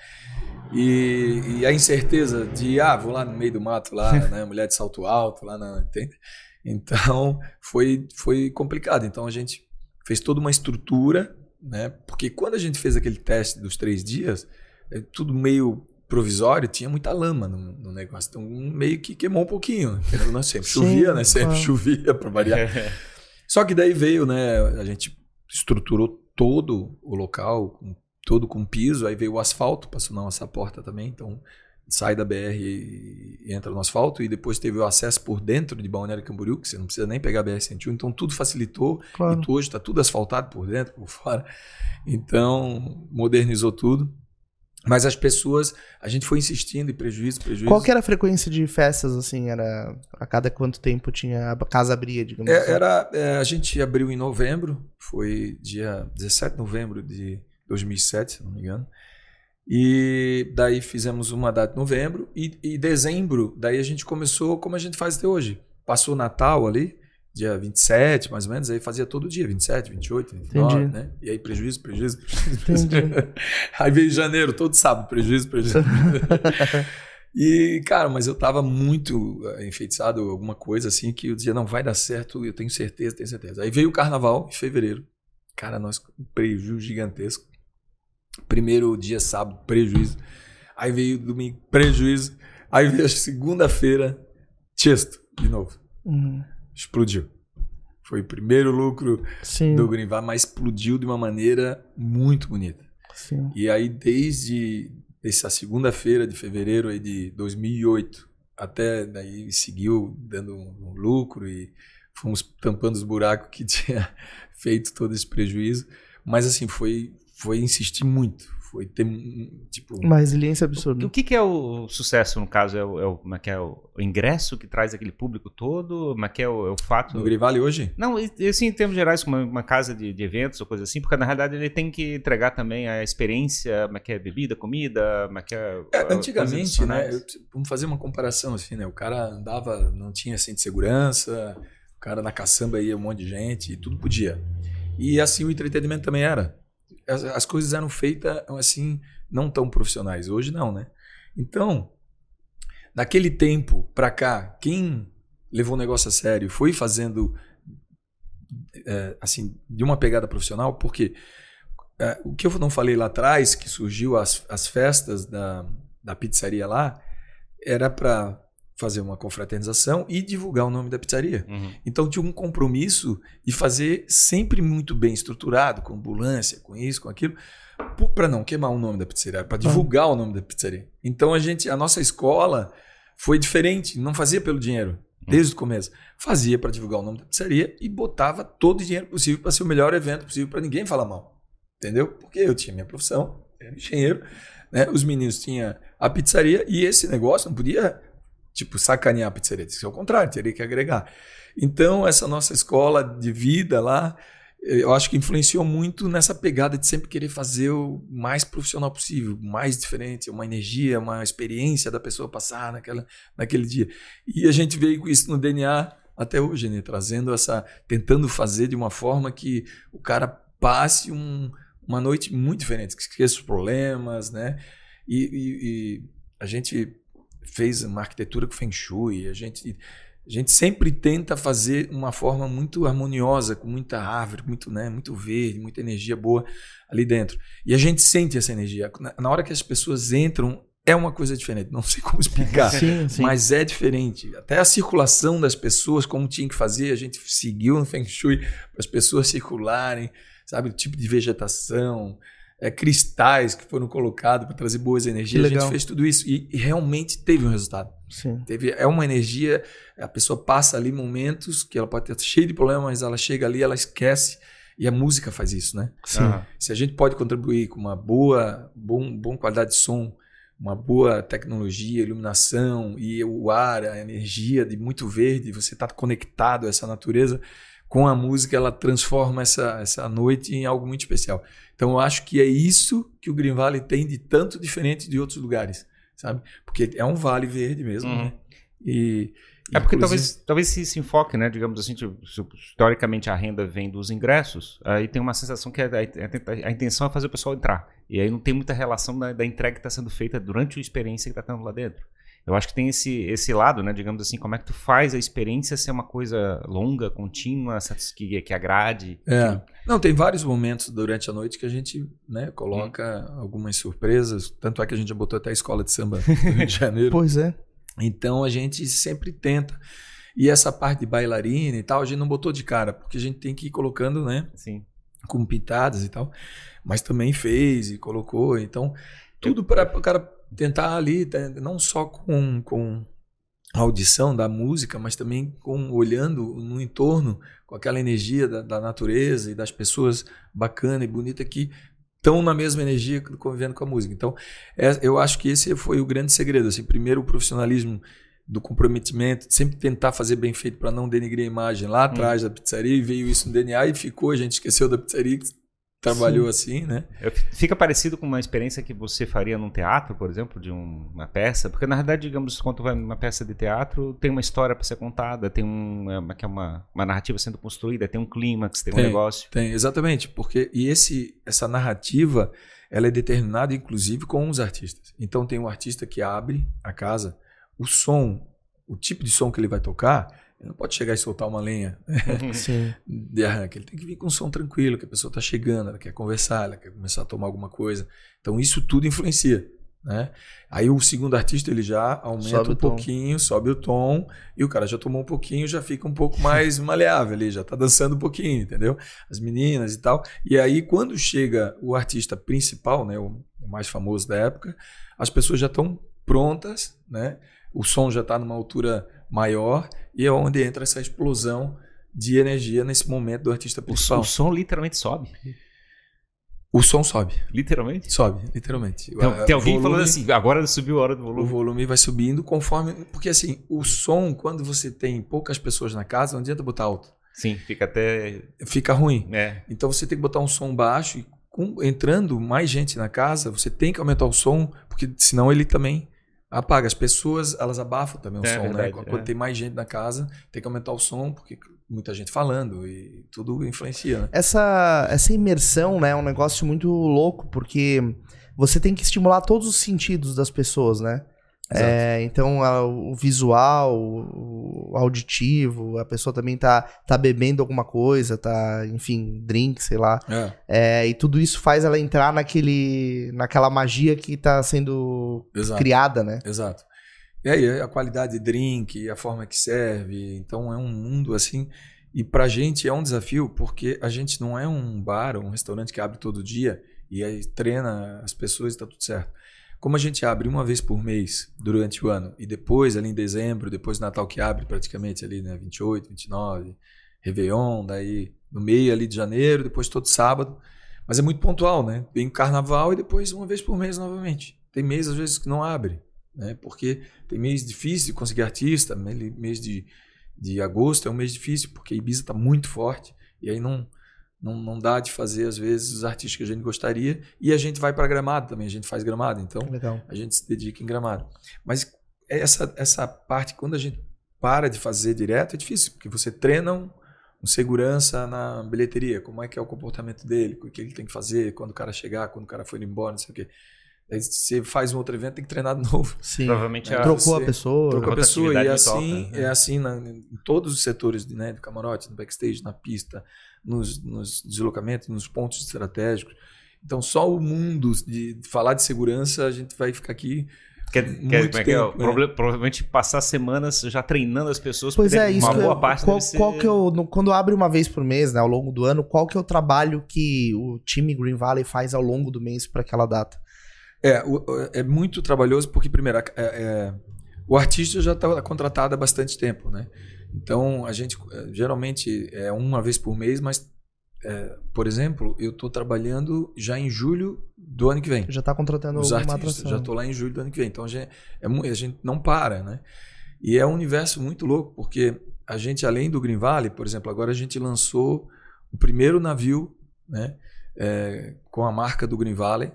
E, e a incerteza de, ah, vou lá no meio do mato, lá, né, mulher de salto alto, lá na. Entende? Então, foi, foi complicado. Então, a gente fez toda uma estrutura, né? Porque quando a gente fez aquele teste dos três dias, é tudo meio provisório, tinha muita lama no, no negócio. Então, meio que queimou um pouquinho. Nós sempre Sim, chovia, né? Sempre claro. chovia para variar. Só que daí veio, né? A gente estruturou todo o local, todo com piso, aí veio o asfalto, passou na nossa porta também, então sai da BR e e entra no asfalto, e depois teve o acesso por dentro de Balneário Camboriú, que você não precisa nem pegar a BR-101, então tudo facilitou, Claro. e hoje está tudo asfaltado por dentro, por fora, então modernizou tudo. Mas as pessoas, a gente foi insistindo em prejuízo, prejuízo. Qual que era a frequência de festas, assim? Era a cada quanto tempo tinha a casa abria, digamos assim? É, era, é, a gente abriu em novembro, foi dia 17 de novembro de 2007, se não me engano. E daí fizemos uma data em novembro e, e dezembro, daí a gente começou como a gente faz até hoje. Passou o Natal ali, dia 27, mais ou menos, aí fazia todo dia, 27, 28, 29, Entendi. né? E aí prejuízo, prejuízo, prejuízo. Aí veio janeiro, todo sábado, prejuízo, prejuízo. e, cara, mas eu tava muito eh, enfeitiçado, alguma coisa assim, que eu dizia, não, vai dar certo, eu tenho certeza, tenho certeza. Aí veio o carnaval, em fevereiro. Cara, nós um prejuízo gigantesco. Primeiro dia, sábado, prejuízo. Aí veio domingo, prejuízo. Aí veio segunda-feira, Tiesto, de novo. Uhum. Explodiu. Foi o primeiro lucro Sim, do Valley, mas explodiu de uma maneira muito bonita. sim. E aí, desde essa segunda-feira de fevereiro aí de 2008 até daí seguiu dando um, um lucro e fomos tampando os buracos que tinha feito todo esse prejuízo. Mas assim, foi, foi insistir muito. Foi ter, um, tipo... Uma resiliência absurda. O que, que é o sucesso, no caso? É o, é o- como é que é o, o ingresso que traz aquele público todo? Como é que é o, é o fato? No Green Valley hoje? Não, assim, em termos gerais, uma, uma casa de, de eventos ou coisa assim, porque na realidade ele tem que entregar também a experiência, como é que é bebida, comida, como é que é. É, antigamente, né? eu- vamos fazer uma comparação assim, né? O cara andava, não tinha cinto de segurança, o cara na caçamba ia um monte de gente, e tudo podia. E assim o entretenimento também era. As, as coisas eram feitas assim, não tão profissionais. Hoje não, né? Então, daquele tempo pra cá, quem levou o negócio a sério foi fazendo é, assim de uma pegada profissional, porque é, o que eu não falei lá atrás, que surgiu as, as festas da, da pizzaria lá, era para fazer uma confraternização e divulgar o nome da pizzaria. Uhum. Então tinha um compromisso de fazer sempre muito bem estruturado, com ambulância, com isso, com aquilo, para não queimar o nome da pizzaria, para divulgar o nome da pizzaria. Então a gente, a nossa escola foi diferente, não fazia pelo dinheiro desde o começo, fazia para divulgar o nome da pizzaria e botava todo o dinheiro possível para ser o melhor evento possível para ninguém falar mal, entendeu? Porque eu tinha minha profissão, era engenheiro, né? Os meninos tinham a pizzaria e esse negócio não podia tipo, sacanear a pizzaria. Isso é o contrário, teria que agregar. Então, essa nossa escola de vida lá, eu acho que influenciou muito nessa pegada de sempre querer fazer o mais profissional possível, mais diferente, uma energia, uma experiência da pessoa passar naquela, naquele dia. E a gente veio com isso no DNA até hoje, né? Trazendo essa. tentando fazer de uma forma que o cara passe um, uma noite muito diferente, que esqueça os problemas, né? E, e, e a gente fez uma arquitetura com Feng Shui, a gente, a gente sempre tenta fazer uma forma muito harmoniosa, com muita árvore, muito, né, muito verde, muita energia boa ali dentro. E a gente sente essa energia. Na, na hora que as pessoas entram, é uma coisa diferente. Não sei como explicar, Sim, sim. mas é diferente. Até a circulação das pessoas, como tinha que fazer, a gente seguiu no Feng Shui para as pessoas circularem, sabe? O tipo de vegetação, é, cristais que foram colocados para trazer boas energias. A gente fez tudo isso e, e, realmente teve um resultado. Sim. Teve, é uma energia, a pessoa passa ali momentos que ela pode ter cheio de problemas, mas ela chega ali, ela esquece. E a música faz isso, né? Sim. Uhum. Se a gente pode contribuir com uma boa, bom, bom qualidade de som, uma boa tecnologia, iluminação e o ar, a energia de muito verde, você está conectado a essa natureza, com a música ela transforma essa, essa noite em algo muito especial. Então eu acho que é isso que o Green Valley tem de tanto diferente de outros lugares, sabe? Porque é um vale verde mesmo, Uhum. né? E É porque inclusive- talvez, talvez se, se enfoque, né? Digamos assim, tipo, historicamente a renda vem dos ingressos, aí tem uma sensação que a, a- a intenção é fazer o pessoal entrar. E aí não tem muita relação da, da entrega que está sendo feita durante a experiência que está tendo lá dentro. Eu acho que tem esse, esse lado, né? Digamos assim, como é que tu faz a experiência ser uma coisa longa, contínua, que, que agrade. É. Não, tem vários momentos durante a noite que a gente né, coloca algumas surpresas. Tanto é que a gente já botou até a escola de samba do Rio de Janeiro. Pois é. Então a gente sempre tenta. E essa parte de bailarina e tal, a gente não botou de cara, porque a gente tem que ir colocando, né? Assim. Com pitadas e tal. Mas também fez e colocou. Então, tudo para o cara tentar ali, tá, não só com, com a audição da música, mas também com olhando no entorno, com aquela energia da, da natureza e das pessoas bacana e bonita que estão na mesma energia convivendo com a música. Então, é- eu acho que esse foi o grande segredo. Assim, primeiro, o profissionalismo do comprometimento, sempre tentar fazer bem feito para não denegrir a imagem lá atrás da pizzaria, e veio isso no DNA e ficou, a gente esqueceu da pizzaria trabalhou assim, né? Fica parecido com uma experiência que você faria num teatro, por exemplo, de um- uma peça, porque na verdade, digamos, quando vai numa peça de teatro, tem uma história para ser contada, tem um, é uma, que é uma, uma narrativa sendo construída, tem um clímax, tem, um Tem. negócio. Tem, exatamente, porque e esse essa narrativa, ela é determinada inclusive com os artistas. Então tem um artista que abre a casa, o som, o tipo de som que ele vai tocar, ele não pode chegar e soltar uma lenha Sim. de arranque, ele tem que vir com um som tranquilo, que a pessoa está chegando, ela quer conversar, ela quer começar a tomar alguma coisa. Então isso tudo influencia, né? Aí o segundo artista ele já aumenta Sobe um pouquinho, sobe o tom, e o cara já tomou um pouquinho, já fica um pouco mais maleável ali, já tá dançando um pouquinho, entendeu? As meninas e tal. E aí quando chega o artista principal, né, o o mais famoso da época, as pessoas já estão prontas, né? O som já está numa altura maior e é onde entra essa explosão de energia nesse momento do artista O, principal. o som literalmente sobe. O som sobe, Literalmente? sobe, literalmente. Tem, A- tem o alguém volume- falando assim, agora subiu a hora do O volume. volume vai subindo conforme. Porque assim, o som, quando você tem poucas pessoas na casa, não adianta botar alto. Sim, fica até. Fica ruim. É. Então você tem que botar um som baixo e com- entrando mais gente na casa, você tem que aumentar o som, porque senão ele também apaga. As pessoas, elas abafam também o É som, verdade, né? Quando é. tem mais gente na casa, tem que aumentar o som, porque muita gente falando e tudo influencia, né? Essa, essa imersão, né, é um negócio muito louco, porque você tem que estimular todos os sentidos das pessoas, né? É, então, a- o visual, o auditivo, a pessoa também tá, tá bebendo alguma coisa, tá, enfim, drink, sei lá. É, É, e tudo isso faz ela entrar naquele, naquela magia que tá sendo exato. criada, né? Exato. E aí a qualidade de drink, a forma que serve, então é um mundo assim. E pra gente é um desafio porque a gente não é um bar, um restaurante que abre todo dia e aí treina as pessoas e tá tudo certo. Como a gente abre uma vez por mês durante o ano e depois ali em dezembro, depois do Natal que abre praticamente ali, né, 28, 29, Réveillon, daí no meio ali de janeiro, depois todo sábado. Mas é muito pontual, né? Vem carnaval e depois uma vez por mês novamente. Tem mês às vezes que não abre né? Porque tem mês difícil de conseguir artista, mês de, de agosto é um mês difícil, porque Ibiza está muito forte, e aí não, não, não dá de fazer, às vezes, os artistas que a gente gostaria, e a gente vai para Gramado também, a gente faz Gramado, então Legal. a gente se dedica em Gramado. Mas essa, essa parte, quando a gente para de fazer direto, é difícil, porque você treina um, um segurança na bilheteria, como é que é o comportamento dele, o que ele tem que fazer, quando o cara chegar, quando o cara for embora, não sei o quê. Aí você faz um outro evento, tem que treinar de novo. Sim. Provavelmente É, a- Trocou você- a pessoa. Trocou a pessoa. E é assim, alta, né? é assim na- em todos os setores né, do camarote, no backstage, na pista, nos, nos deslocamentos, nos pontos estratégicos. Então, só o mundo de de falar de segurança, a gente vai ficar aqui. Quer, muito quer, é que é? tempo, né? Proble- Provavelmente passar semanas já treinando as pessoas. Pois porque é, isso Uma que boa eu- parte qual, ser... qual que é o, no- quando abre uma vez por mês, né, ao longo do ano, qual que é o trabalho que o time Green Valley faz ao longo do mês para aquela data? É, o- é muito trabalhoso porque, primeiro, é- é, o artista já está contratado há bastante tempo, né? Então, a gente é, geralmente é uma vez por mês, mas, é, por exemplo, eu estou trabalhando já em julho do ano que vem. Já tá contratando os artistas. atração. Já estou lá em julho do ano que vem. Então a gente, é a gente não para, né? E é um universo muito louco, porque a gente, além do Green Valley, por exemplo, agora a gente lançou o primeiro navio né, é, com a marca do Green Valley,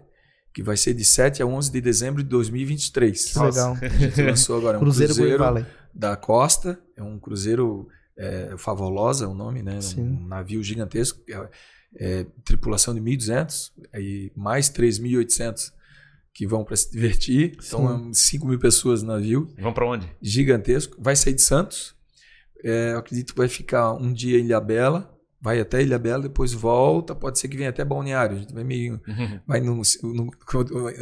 que vai ser de 7 a 11 de dezembro de 2023. Que legal. A gente lançou agora um Cruzeiro, cruzeiro, da Costa, é um cruzeiro é, Favolosa, é o nome, né? Sim. Um navio gigantesco, é, é, tripulação de 1.200 e mais 3.800 que vão para se divertir. Então, é 5 mil pessoas no navio, Vão pra onde? gigantesco. Vai sair de Santos, é, eu acredito que vai ficar um dia em Ilhabela, vai até Ilhabela, depois volta, pode ser que venha até Balneário. A gente vai meio vai no, no-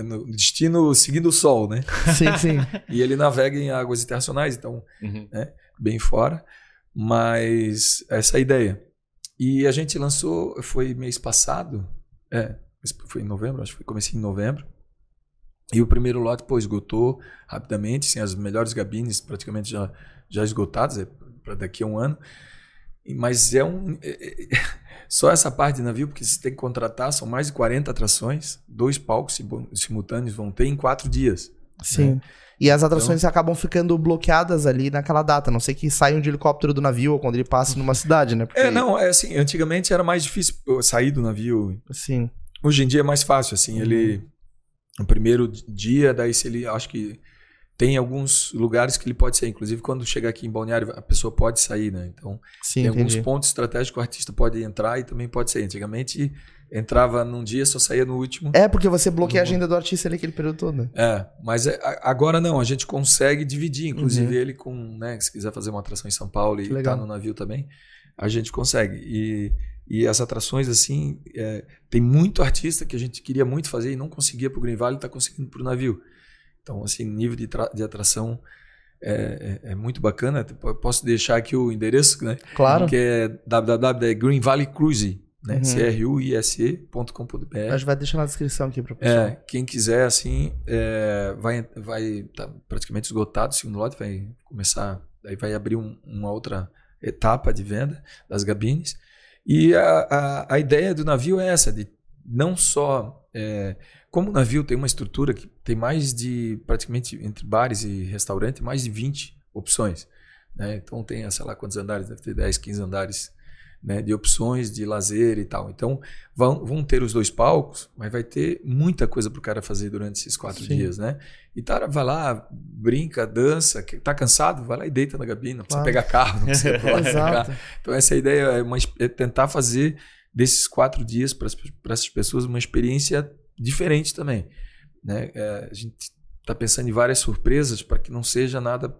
no destino seguindo o sol, né? Sim, sim. E ele navega em águas internacionais, então Uhum. bem fora, mas essa é a ideia. E a gente lançou, foi mês passado, é, foi em novembro, acho que foi comecei em novembro. E o primeiro lote, pô, esgotou rapidamente, assim, as melhores gabines praticamente já, já esgotadas, é para daqui a um ano. Mas é um. é- é- só essa parte de navio, porque você tem que contratar, são mais de 40 atrações, dois palcos simu- simultâneos vão ter em quatro dias. Sim. E as atrações Então- acabam ficando bloqueadas ali naquela data. A não sei que saiam de helicóptero do navio ou quando ele passe numa cidade, né? Porque- É, não, é assim, antigamente era mais difícil sair do navio Sim. Hoje em dia é mais fácil, assim, ele no primeiro dia, daí se ele acho que tem alguns lugares que ele pode sair, inclusive quando chegar aqui em Balneário a pessoa pode sair, né? Então, Sim, tem alguns entendi. pontos estratégicos que o artista pode entrar e também pode sair. Antigamente entrava num dia, só saía no último. É, porque você bloqueia a agenda do artista ali aquele período todo. né? É, mas é- agora não, a gente consegue dividir, inclusive Uhum. ele com, né, se quiser fazer uma atração em São Paulo e tá no navio também, a gente consegue. E, e as atrações, assim, é, tem muito artista que a gente queria muito fazer e não conseguia pro Green Valley, tá conseguindo pro navio. Então, assim, nível de, de atração é, é- é muito bacana. Eu Posso deixar aqui o endereço, né? Claro. Que é www.green Valley Cruise, né? Uhum. C-R-U-I-S-E.com.br. A gente vai deixar na descrição aqui pra pessoa. É, quem quiser, assim, é, vai vai tá praticamente esgotado o segundo lote, vai começar, aí vai abrir um- uma outra etapa de venda das gabines. E a, a, a ideia do navio é essa, de não só... é, como o navio tem uma estrutura que tem mais de, praticamente, entre bares e restaurante, mais de 20 opções. Né? Então tem, sei lá quantos andares, deve ter 10, 15 andares né, de opções de lazer e tal. Então vão, vão ter os dois palcos, mas vai ter muita coisa para o cara fazer durante esses quatro Sim. dias, né? E tá, vai lá, brinca, dança, que- tá cansado, vai lá e deita na gabina, não precisa Claro. pegar carro, não precisa pegar. Exato. Então essa ideia é, uma, é tentar fazer desses quatro dias para essas pessoas uma experiência diferente também. Né? É, a gente está pensando em várias surpresas para que não seja nada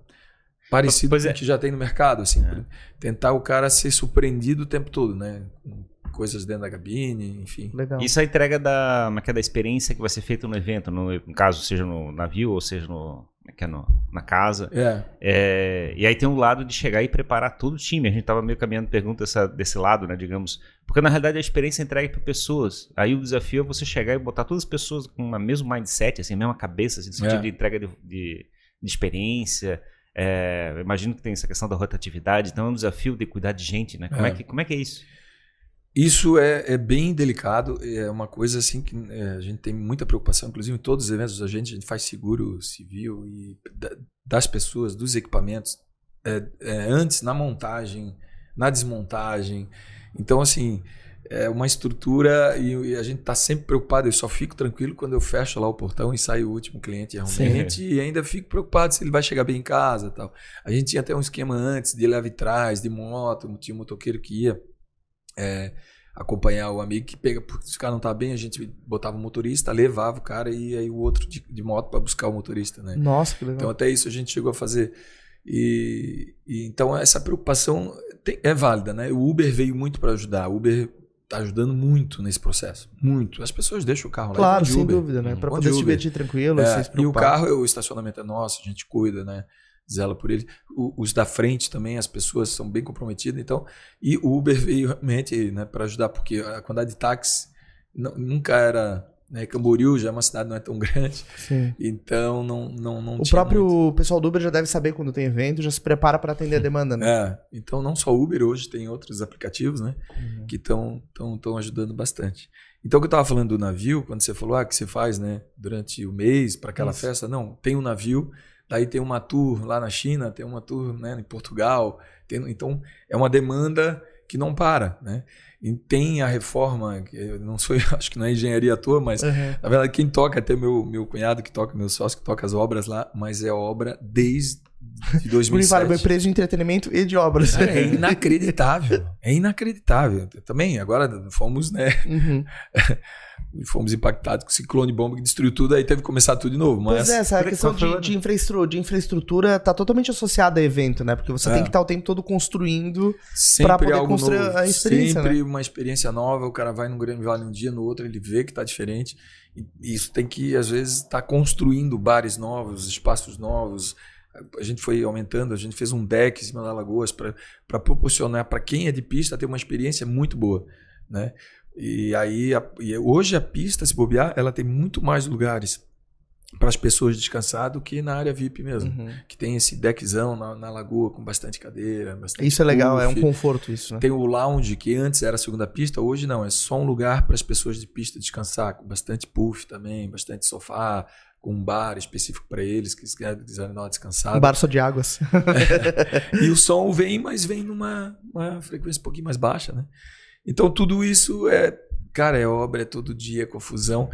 parecido Pois com é. o que já tem no mercado. Assim, É. tentar o cara ser surpreendido o tempo todo, né? Com coisas dentro da cabine, enfim. Legal. Isso é a entrega da, é é, da experiência que vai ser feita no evento, no, no caso, seja no navio ou seja no, que é no, na casa. É. É, e aí tem um lado de chegar e preparar todo o time. A gente tava meio caminhando pergunta essa, desse lado, né, digamos. Porque na realidade a experiência é entregue para pessoas. Aí o desafio é você chegar e botar todas as pessoas com o mesmo mindset, assim, a mesma cabeça, assim, no sentido É. de entrega de, de- de experiência. É, imagino que tem essa questão da rotatividade, então é um desafio de cuidar de gente, né? Como é, É. que, como é que é isso? Isso é, é bem delicado, é uma coisa assim que é, a gente tem muita preocupação, inclusive em todos os eventos da gente, a gente faz seguro civil e da- das pessoas, dos equipamentos, é, é, antes na montagem, na desmontagem. Então, assim, é uma estrutura e, e a gente está sempre preocupado. Eu só fico tranquilo quando eu fecho lá o portão e sai o último cliente realmente, e ainda fico preocupado se ele vai chegar bem em casa tal. A gente tinha até um esquema antes de leve trás, de moto, tinha um motoqueiro que ia é, acompanhar o amigo que pega, porque se o cara não tá bem, a gente botava o motorista, levava o cara e aí o outro de, de moto para buscar o motorista, né? Nossa, que legal. Então até isso a gente chegou a fazer. E, e então essa preocupação tem- é válida, né? O Uber veio muito para ajudar. O Uber tá ajudando muito nesse processo, muito. As pessoas deixam o carro lá claro, vão de sem Uber. dúvida, né? Uhum. Vão poder de se divertir tranquilo, É, e o carro, o estacionamento é nosso, a gente cuida, né? Zela por ele. O- os da frente também, as pessoas são bem comprometidas. Então, e o Uber veio realmente né, para ajudar, porque a quantidade de táxi nu- nunca era. Né, Camboriú já é uma cidade não é tão grande, Sim. então não, não, não O próprio muito. pessoal do Uber já deve saber quando tem evento, já se prepara para atender a demanda, né? É, então não só Uber, hoje tem outros aplicativos, né? Uhum. que estão tão, tão ajudando bastante. Então, o que eu estava falando do navio, quando você falou, ah, que você faz, né, durante o mês para aquela Isso. festa, não, tem um navio, daí tem uma tour lá na China, tem uma tour, né, em Portugal, tem- então é uma demanda que não para, né? E tem a reforma, que não sou, acho que não é engenharia à toa, mas Uhum. na verdade quem toca é até meu meu cunhado que toca, meu sócio que toca as obras lá, mas é obra desde de Por isso, vale, uma 2007. empresa de entretenimento e de obras. É inacreditável. É inacreditável. Também, agora fomos, né? Uhum. Fomos impactados com ciclone bomba que destruiu tudo, aí teve que começar tudo de novo. Mas Pois é, essa Por- questão de, de, infraestru- de infraestrutura tá totalmente associada a evento, né? Porque você É. tem que estar o tempo todo construindo. pra poder algo construir novo. a experiência, Sempre uma experiência nova. O cara vai num Grande Vale um dia, no outro ele vê que está diferente. E isso tem que, às vezes, estar construindo bares novos, espaços novos. A gente foi aumentando, a gente fez um deck em cima da Lagoas para proporcionar para quem é de pista ter uma experiência muito boa, né? E aí, a- e hoje a pista, se bobear, ela tem muito mais lugares para as pessoas descansar do que na área VIP mesmo. Uhum. Que tem esse deckzão na, na lagoa com bastante cadeira, bastante Isso é legal, é um conforto isso, né? Tem o lounge, que antes era a segunda pista, hoje não, é só um lugar para as pessoas de pista descansar, com bastante puff também, bastante sofá, com um bar específico para eles, que quiserem dar uma descansada. Um bar só de águas. E o som vem, mas vem numa uma frequência um pouquinho mais baixa, né? Então tudo isso é, cara, é obra, é todo dia, confusão.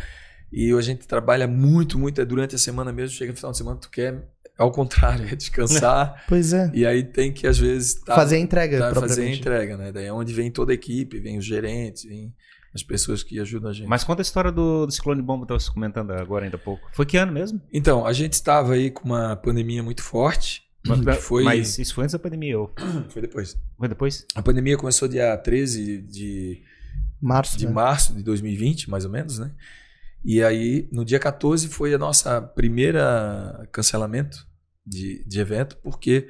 E a gente trabalha muito, muito, é durante a semana mesmo, chega no final de semana, tu quer, ao contrário, é descansar. Pois é. e aí tem que, às vezes, tá, fazer a entrega, tá, fazer a entrega, né? Daí é onde vem toda a equipe, vem os gerentes, vem as pessoas que ajudam a gente. Mas conta a história do, do ciclone bomba que eu estava comentando agora ainda há pouco. Foi que ano mesmo? Então, a gente estava aí com uma pandemia muito forte. Que foi, Mas isso foi antes da pandemia ou foi depois. foi depois? A pandemia começou dia 13 de Março, de né? março de 2020, mais ou menos, né? E aí, no dia 14 foi a nossa primeira cancelamento de, de evento, porque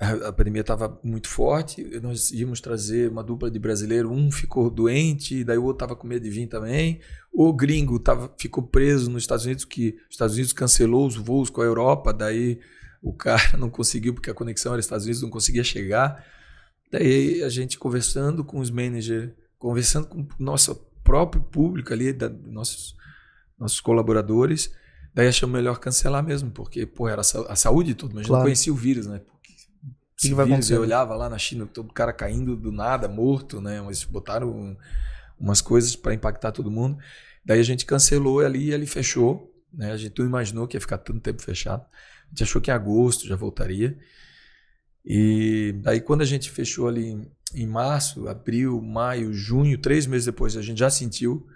a, pandemia estava muito forte, nós íamos trazer uma dupla de brasileiro, um ficou doente, daí o outro estava com medo de vir também, o gringo tava, ficou preso nos Estados Unidos, que os Estados Unidos cancelou os voos com a Europa, daí o cara não conseguiu, porque a conexão era Estados Unidos, não conseguia chegar. Daí a gente conversando com os managers, conversando com o nosso próprio público ali, da, nossos, nossos colaboradores, daí achamos melhor cancelar mesmo, porque pô, era a sa- a saúde mundo, a gente Claro. não conhecia o vírus, né? Porque que esse vai vírus, acontecer? eu olhava lá na China, todo cara caindo do nada, morto, né? Mas botaram um- umas coisas para impactar todo mundo. Daí a gente cancelou ali e ele fechou, né? A gente não imaginou que ia ficar tanto tempo fechado. A gente achou que em agosto já voltaria. E daí quando a gente fechou ali em, março, abril, maio, junho, três meses depois, a gente já sentiu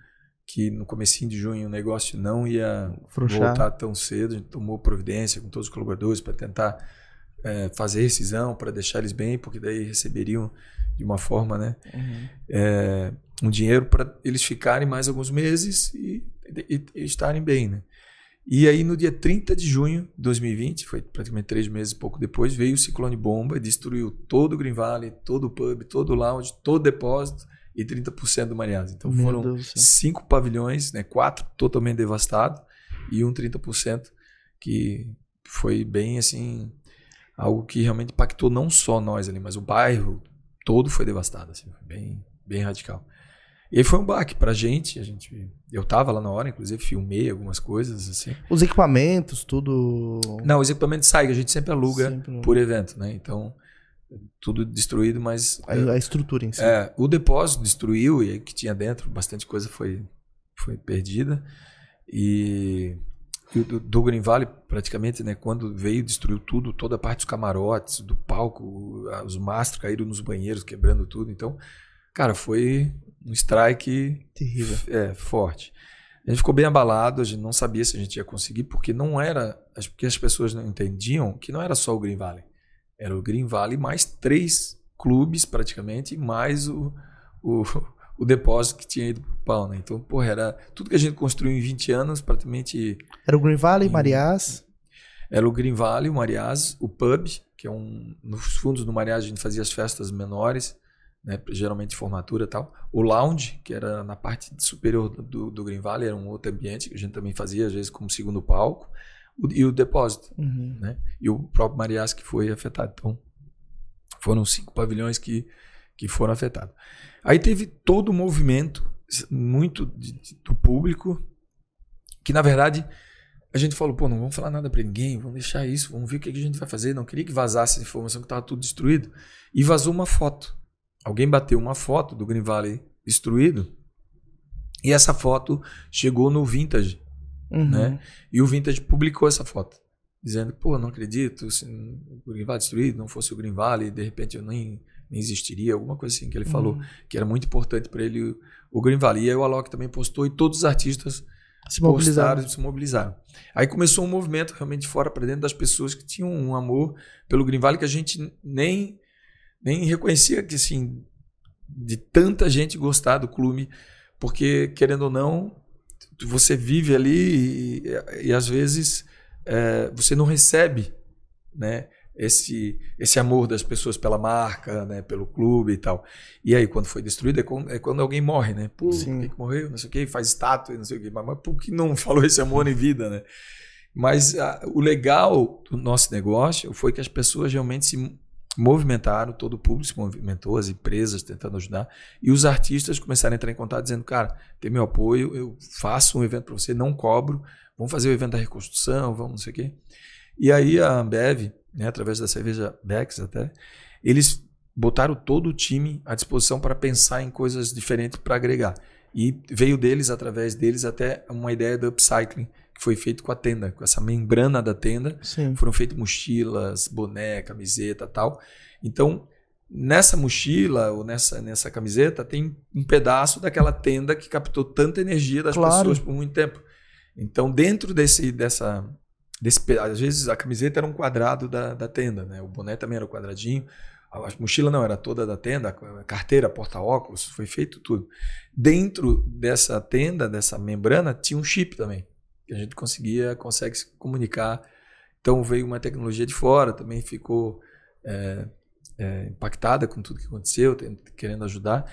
que no comecinho de junho o negócio não ia Afrouxar. voltar tão cedo. A gente tomou providência com todos os colaboradores para tentar eh, fazer rescisão, para deixar eles bem, porque daí receberiam de uma forma, né? Uhum. é, um dinheiro para eles ficarem mais alguns meses e, e- e estarem bem, né? E aí, no dia 30 de junho de 2020, foi praticamente três meses pouco depois, veio o ciclone bomba e destruiu todo o Green Valley, todo o pub, todo o lounge, todo o depósito e 30% do Mariás. Então Meu foram Deus do céu. cinco pavilhões, né, quatro totalmente devastados e um 30% que foi bem assim, algo que realmente impactou não só nós ali, mas o bairro todo foi devastado, assim, foi bem, bem radical. E aí foi um baque pra gente, a gente, eu tava lá na hora, inclusive filmei algumas coisas assim. Os equipamentos, tudo. Não, os equipamentos saem, a gente sempre aluga Sempre- por evento, né? Então, tudo destruído, mas A, a estrutura em si. é, o depósito destruiu e que tinha dentro, bastante coisa foi, foi perdida. E, e o do, do Green Valley, praticamente, né, quando veio, destruiu tudo, toda a parte dos camarotes, do palco, os mastros caíram nos banheiros, quebrando tudo. Então, cara, foi um strike Terrível. é, forte. A gente ficou bem abalado, a gente não sabia se a gente ia conseguir, porque não era. Porque as pessoas não entendiam que não era só o Green Valley. Era o Green Valley mais três clubes, praticamente, mais o, o, o depósito que tinha ido pro pau, né? Então, porra, era tudo que a gente construiu em 20 anos, praticamente Era o Green Valley. Mariás. era o Green Valley, o Mariás, o pub, que é um. Nos fundos do Mariás a gente fazia as festas menores, né? Geralmente formatura e tal. O lounge, que era na parte superior do, do Green Valley, era um outro ambiente que a gente também fazia, às vezes, como segundo palco. O- e o depósito, Uhum. né? E o próprio Mariás que foi afetado. Então, foram cinco pavilhões que, que foram afetados. Aí teve todo o movimento, muito de- de- do público, que na verdade a gente falou, pô, não vamos falar nada pra ninguém, vamos deixar isso, vamos ver o que que a gente vai fazer. Não queria que vazasse a informação que estava tudo destruído. E vazou uma foto. Alguém bateu uma foto do Green Valley destruído. E essa foto chegou no Vintage, Uhum. né? E o Vintage publicou essa foto, dizendo, pô, não acredito, se o Green Valley destruído, não fosse o Green Valley, de repente eu nem, nem existiria, alguma coisa assim que ele falou, Uhum. que era muito importante para ele o, o Green Valley. E aí o Alok também postou e todos os artistas Se mobilizaram. postaram se mobilizaram. Aí começou um movimento realmente fora para dentro das pessoas que tinham um amor pelo Green Valley que a gente nem, nem reconhecia que assim de tanta gente gostar do clube, porque querendo ou não você vive ali e, e às vezes é, você não recebe, né? Esse, esse amor das pessoas pela marca, né, pelo clube e tal. E aí, quando foi destruído, é quando, é quando alguém morre, né? Pô, Sim. que, que morreu? Não sei o que, faz estátua não sei o que. Mas, mas por que não falou esse amor em vida, né? Mas ah, o legal do nosso negócio foi que as pessoas realmente se movimentaram, todo o público se movimentou, as empresas tentando ajudar, e os artistas começaram a entrar em contato dizendo, cara, tem meu apoio, eu faço um evento para você, não cobro, vamos fazer o evento da reconstrução, vamos não sei o quê. E aí a Ambev, né, através da cerveja Bex até, eles botaram todo o time à disposição para pensar em coisas diferentes para agregar. E veio deles, através deles, até uma ideia do upcycling, que foi feito com a tenda, com essa membrana da tenda, Sim. foram feitas mochilas, boné, camiseta tal. Então, nessa mochila ou nessa, nessa camiseta tem um pedaço daquela tenda que captou tanta energia das Claro. pessoas por muito tempo. Então, dentro desse, dessa, desse às vezes a camiseta era um quadrado da, da tenda, né? O boné também era um quadradinho. A a mochila não, era toda da tenda, a carteira, porta-óculos, foi feito tudo. Dentro dessa tenda, dessa membrana, tinha um chip também, que a gente conseguia, consegue se comunicar. Então veio uma tecnologia de fora, também ficou é, é, impactada com tudo que aconteceu, querendo ajudar.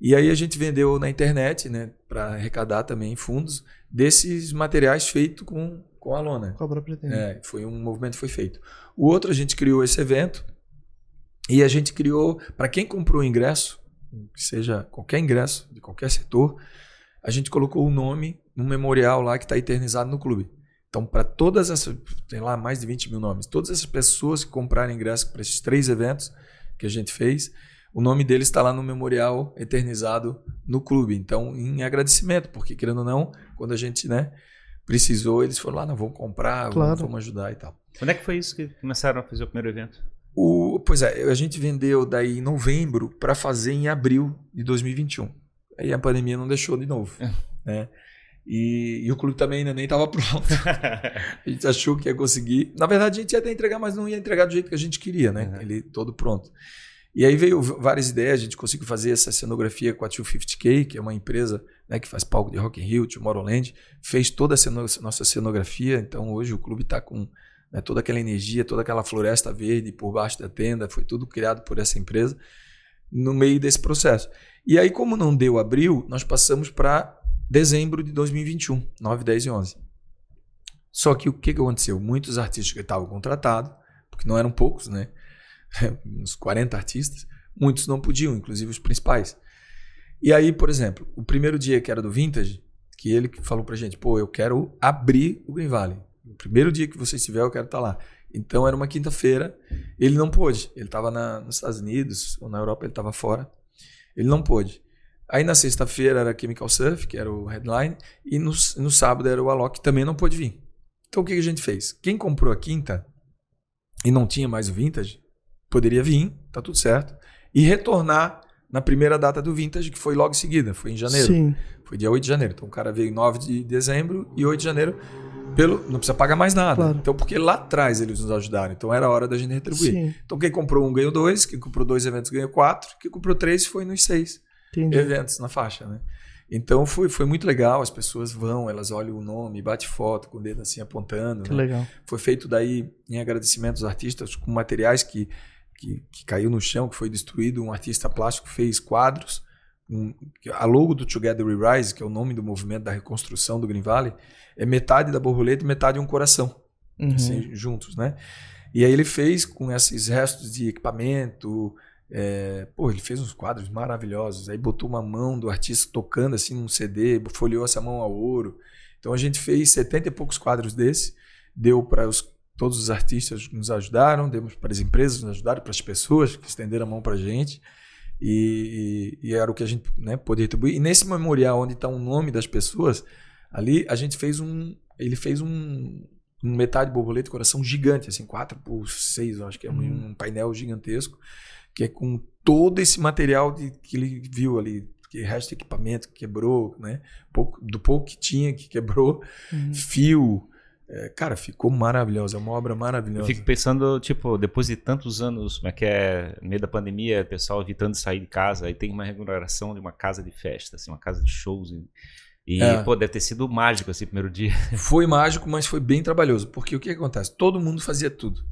E aí a gente vendeu na internet, né, para arrecadar também fundos desses materiais feitos com, com a lona. Com a própria. É, foi um movimento que foi feito. O outro, a gente criou esse evento e a gente criou, para quem comprou o ingresso, seja qualquer ingresso, de qualquer setor, a gente colocou o nome no memorial lá que está eternizado no clube. Então, para todas essas, tem lá mais de 20 mil nomes, todas essas pessoas que compraram ingresso para esses três eventos que a gente fez, o nome deles está lá no memorial eternizado no clube. Então, em agradecimento, porque querendo ou não, quando a gente né, precisou, eles foram lá, não, vamos comprar, Claro. vamos, vamos ajudar e tal. Quando é que foi isso que começaram a fazer o primeiro evento? O, pois é, a gente vendeu daí em novembro para fazer em abril de 2021. Aí a pandemia não deixou de novo. né? E, e o clube também ainda nem estava pronto. A gente achou que ia conseguir. Na verdade, a gente ia até entregar, mas não ia entregar do jeito que a gente queria, né? Uhum. Ele todo pronto. E aí veio várias ideias, a gente conseguiu fazer essa cenografia com a 250K, que é uma empresa né, que faz palco de Rock in Rio, Tomorrowland, fez toda a nossa cenografia, então hoje o clube está com né, toda aquela energia, toda aquela floresta verde por baixo da tenda, foi tudo criado por essa empresa no meio desse processo. E aí, como não deu abril, nós passamos para dezembro de 2021, 9, 10 e 11. Só que o que, que aconteceu? Muitos artistas que estavam contratados, porque não eram poucos, né? uns 40 artistas, muitos não podiam, inclusive os principais. E aí, por exemplo, o primeiro dia que era do Vintage, que ele falou pra gente, pô, eu quero abrir o Green Valley. O primeiro dia que você estiver, eu quero estar tá lá. Então era uma quinta-feira, ele não pôde. Ele estava nos Estados Unidos ou na Europa, ele estava fora. Ele não pôde. Aí na sexta-feira era Chemical Surf, que era o headline, e no, no sábado era o Alok, que também não pôde vir. Então o que a gente fez? Quem comprou a quinta e não tinha mais o Vintage, poderia vir, tá tudo certo, e retornar na primeira data do Vintage, que foi logo em seguida, foi em janeiro. Sim. Foi dia 8 de janeiro. Então o cara veio 9 de dezembro e 8 de janeiro. Pelo, não precisa pagar mais nada. Claro. Então, porque lá atrás eles nos ajudaram. Então era hora da gente retribuir. Sim. Então, quem comprou um ganhou dois, quem comprou dois eventos ganhou quatro, quem comprou três foi nos seis Entendi. eventos na faixa, né? Então foi, foi muito legal, as pessoas vão, elas olham o nome, bate foto com o dedo assim apontando. Que né? legal. Foi feito daí em agradecimento aos artistas com materiais que que, que, caiu no chão, que foi destruído. Um artista plástico fez quadros. Um, a logo do Together We Rise, que é o nome do movimento da reconstrução do Green Valley, é metade da borboleta e metade um coração, uhum. assim, juntos, né? E aí ele fez com esses restos de equipamento, é, pô, ele fez uns quadros maravilhosos. Aí botou uma mão do artista tocando assim num CD, folheou essa mão a ouro. Então a gente fez setenta e poucos quadros desse, deu para os Todos os artistas nos ajudaram, demos para as empresas nos ajudaram, para as pessoas que estenderam a mão para a gente. E, e, e, era o que a gente né, podia retribuir. E nesse memorial onde está o nome das pessoas, ali a gente fez um. Ele fez um, um metade borboleta coração gigante, assim, 4 por 6, acho que é um, uhum. um, painel gigantesco, que é com todo esse material de, que ele viu ali, que resto de equipamento que quebrou, né? Pouco, do pouco que tinha que quebrou, uhum. fio, é, cara, ficou maravilhosa, é uma obra maravilhosa. Eu fico pensando, tipo, depois de tantos anos, como é que é, no meio da pandemia, o pessoal evitando sair de casa, aí tem uma remuneração de uma casa de festa, assim, uma casa de shows. E, e é. pô, deve ter sido mágico esse primeiro dia. Foi mágico, mas foi bem trabalhoso, porque o que, que acontece? Todo mundo fazia tudo.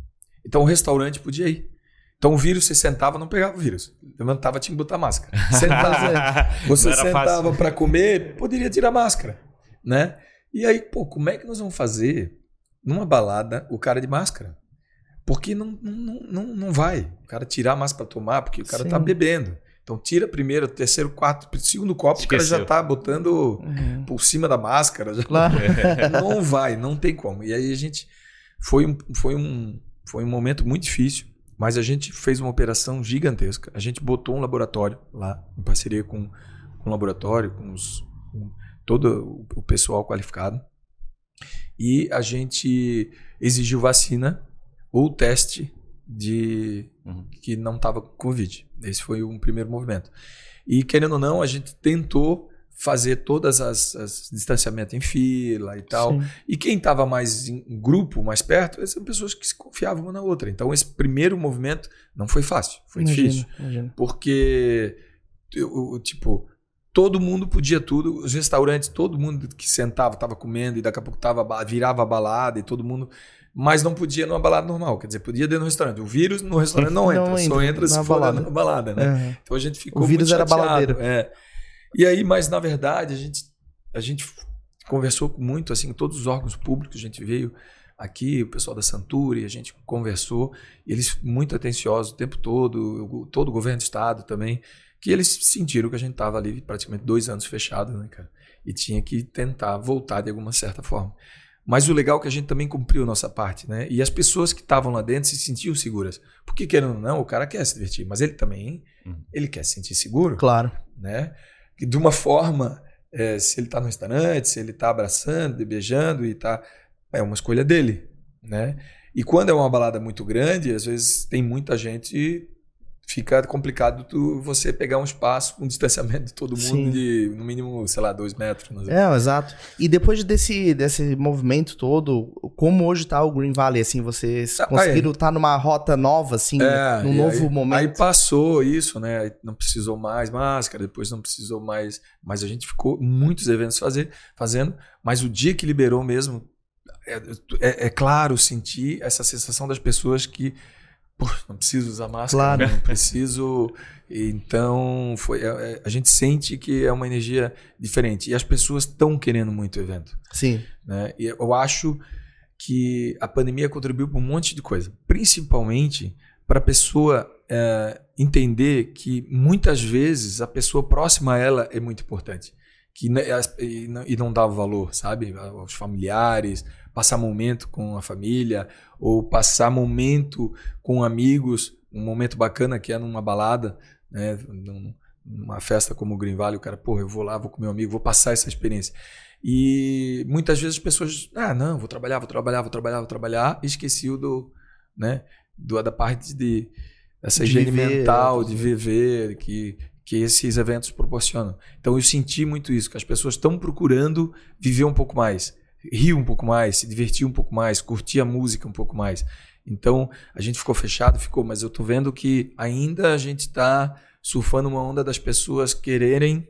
Então o restaurante podia ir. Então o vírus, você sentava, não pegava o vírus. Levantava, tinha que botar máscara. Sentava, você sentava para comer, poderia tirar máscara, né? E aí, pô, como é que nós vamos fazer numa balada o cara de máscara? Porque não, não, não, não vai. O cara tirar a máscara para tomar, porque o cara tá Sim. tá bebendo. Então tira primeiro, terceiro, quarto, segundo copo, Esqueceu. o cara já tá botando uhum. por cima da máscara. Já... Claro. não vai, não tem como. E aí a gente foi um, foi um, foi um momento muito difícil, mas a gente fez uma operação gigantesca. A gente botou um laboratório lá, em parceria com, um laboratório, com os, com todo o pessoal qualificado. E a gente exigiu vacina ou teste de uhum. que não estava com Covid. Esse foi um primeiro movimento. E querendo ou não, a gente tentou fazer todas as, as distanciamento em fila e tal. Sim. E quem estava mais em grupo, mais perto, são pessoas que se confiavam uma na outra. Então esse primeiro movimento não foi fácil, foi imagina, difícil, imagina. porque eu, tipo todo mundo podia tudo, os restaurantes, todo mundo que sentava estava comendo e daqui a pouco tava, virava balada e todo mundo. Mas não podia numa balada normal, quer dizer, podia dentro do restaurante. O vírus no restaurante não, não entra, só entra se for balada. na balada, né? Uhum. Então a gente ficou. O vírus era baladeiro. É. E aí, mas na verdade, a gente, a gente conversou muito, assim, todos os órgãos públicos, a gente veio aqui, o pessoal da Santuri, a gente conversou, eles muito atenciosos o tempo todo, todo o governo do estado também que eles sentiram que a gente estava ali praticamente dois anos fechado, né, cara? E tinha que tentar voltar de alguma certa forma. Mas o legal é que a gente também cumpriu a nossa parte, né? E as pessoas que estavam lá dentro se sentiam seguras. Porque, querendo ou não, o cara quer se divertir, mas ele também, uhum. ele quer se sentir seguro. Claro. Né? De uma forma, é, se ele está no restaurante, se ele está abraçando, beijando e está... É uma escolha dele, né? E quando é uma balada muito grande, às vezes tem muita gente fica complicado tu, você pegar um espaço com um distanciamento de todo mundo Sim. de no mínimo, sei lá, dois metros. Sei. É, exato. E depois desse, desse movimento todo, como hoje tá o Green Valley, assim, vocês Ah, conseguiram estar numa rota nova, assim, É, num novo aí, momento? Aí passou isso, né? Não precisou mais máscara, depois não precisou mais. Mas a gente ficou muitos eventos fazer, fazendo. Mas o dia que liberou mesmo, é, é- é claro sentir essa sensação das pessoas que. Não preciso usar máscara, Claro. não preciso. Então, foi, é- é- a gente sente que é uma energia diferente. E as pessoas estão querendo muito o evento Sim, né? E eu acho que a pandemia contribuiu para um monte de coisa, principalmente para a pessoa é, entender que muitas vezes a pessoa próxima a ela é muito importante, que e não, e não dá valor, sabe, aos familiares, passar momento com a família ou passar momento com amigos, um momento bacana que é numa balada, né? Num- numa festa como o Green Valley, o cara, porra, eu vou lá, vou com meu amigo, vou passar essa experiência. E muitas vezes as pessoas, ah, não, vou trabalhar, vou trabalhar, vou trabalhar, vou trabalhar, e esqueciam do, né, do, da parte de essa higiene mental, de viver, que, que esses eventos proporcionam. Então eu senti muito isso, que as pessoas estão procurando viver um pouco mais, rir um pouco mais, se divertir um pouco mais, curtir a música um pouco mais. Então a gente ficou fechado, ficou, mas eu tô vendo que ainda a gente está surfando uma onda das pessoas quererem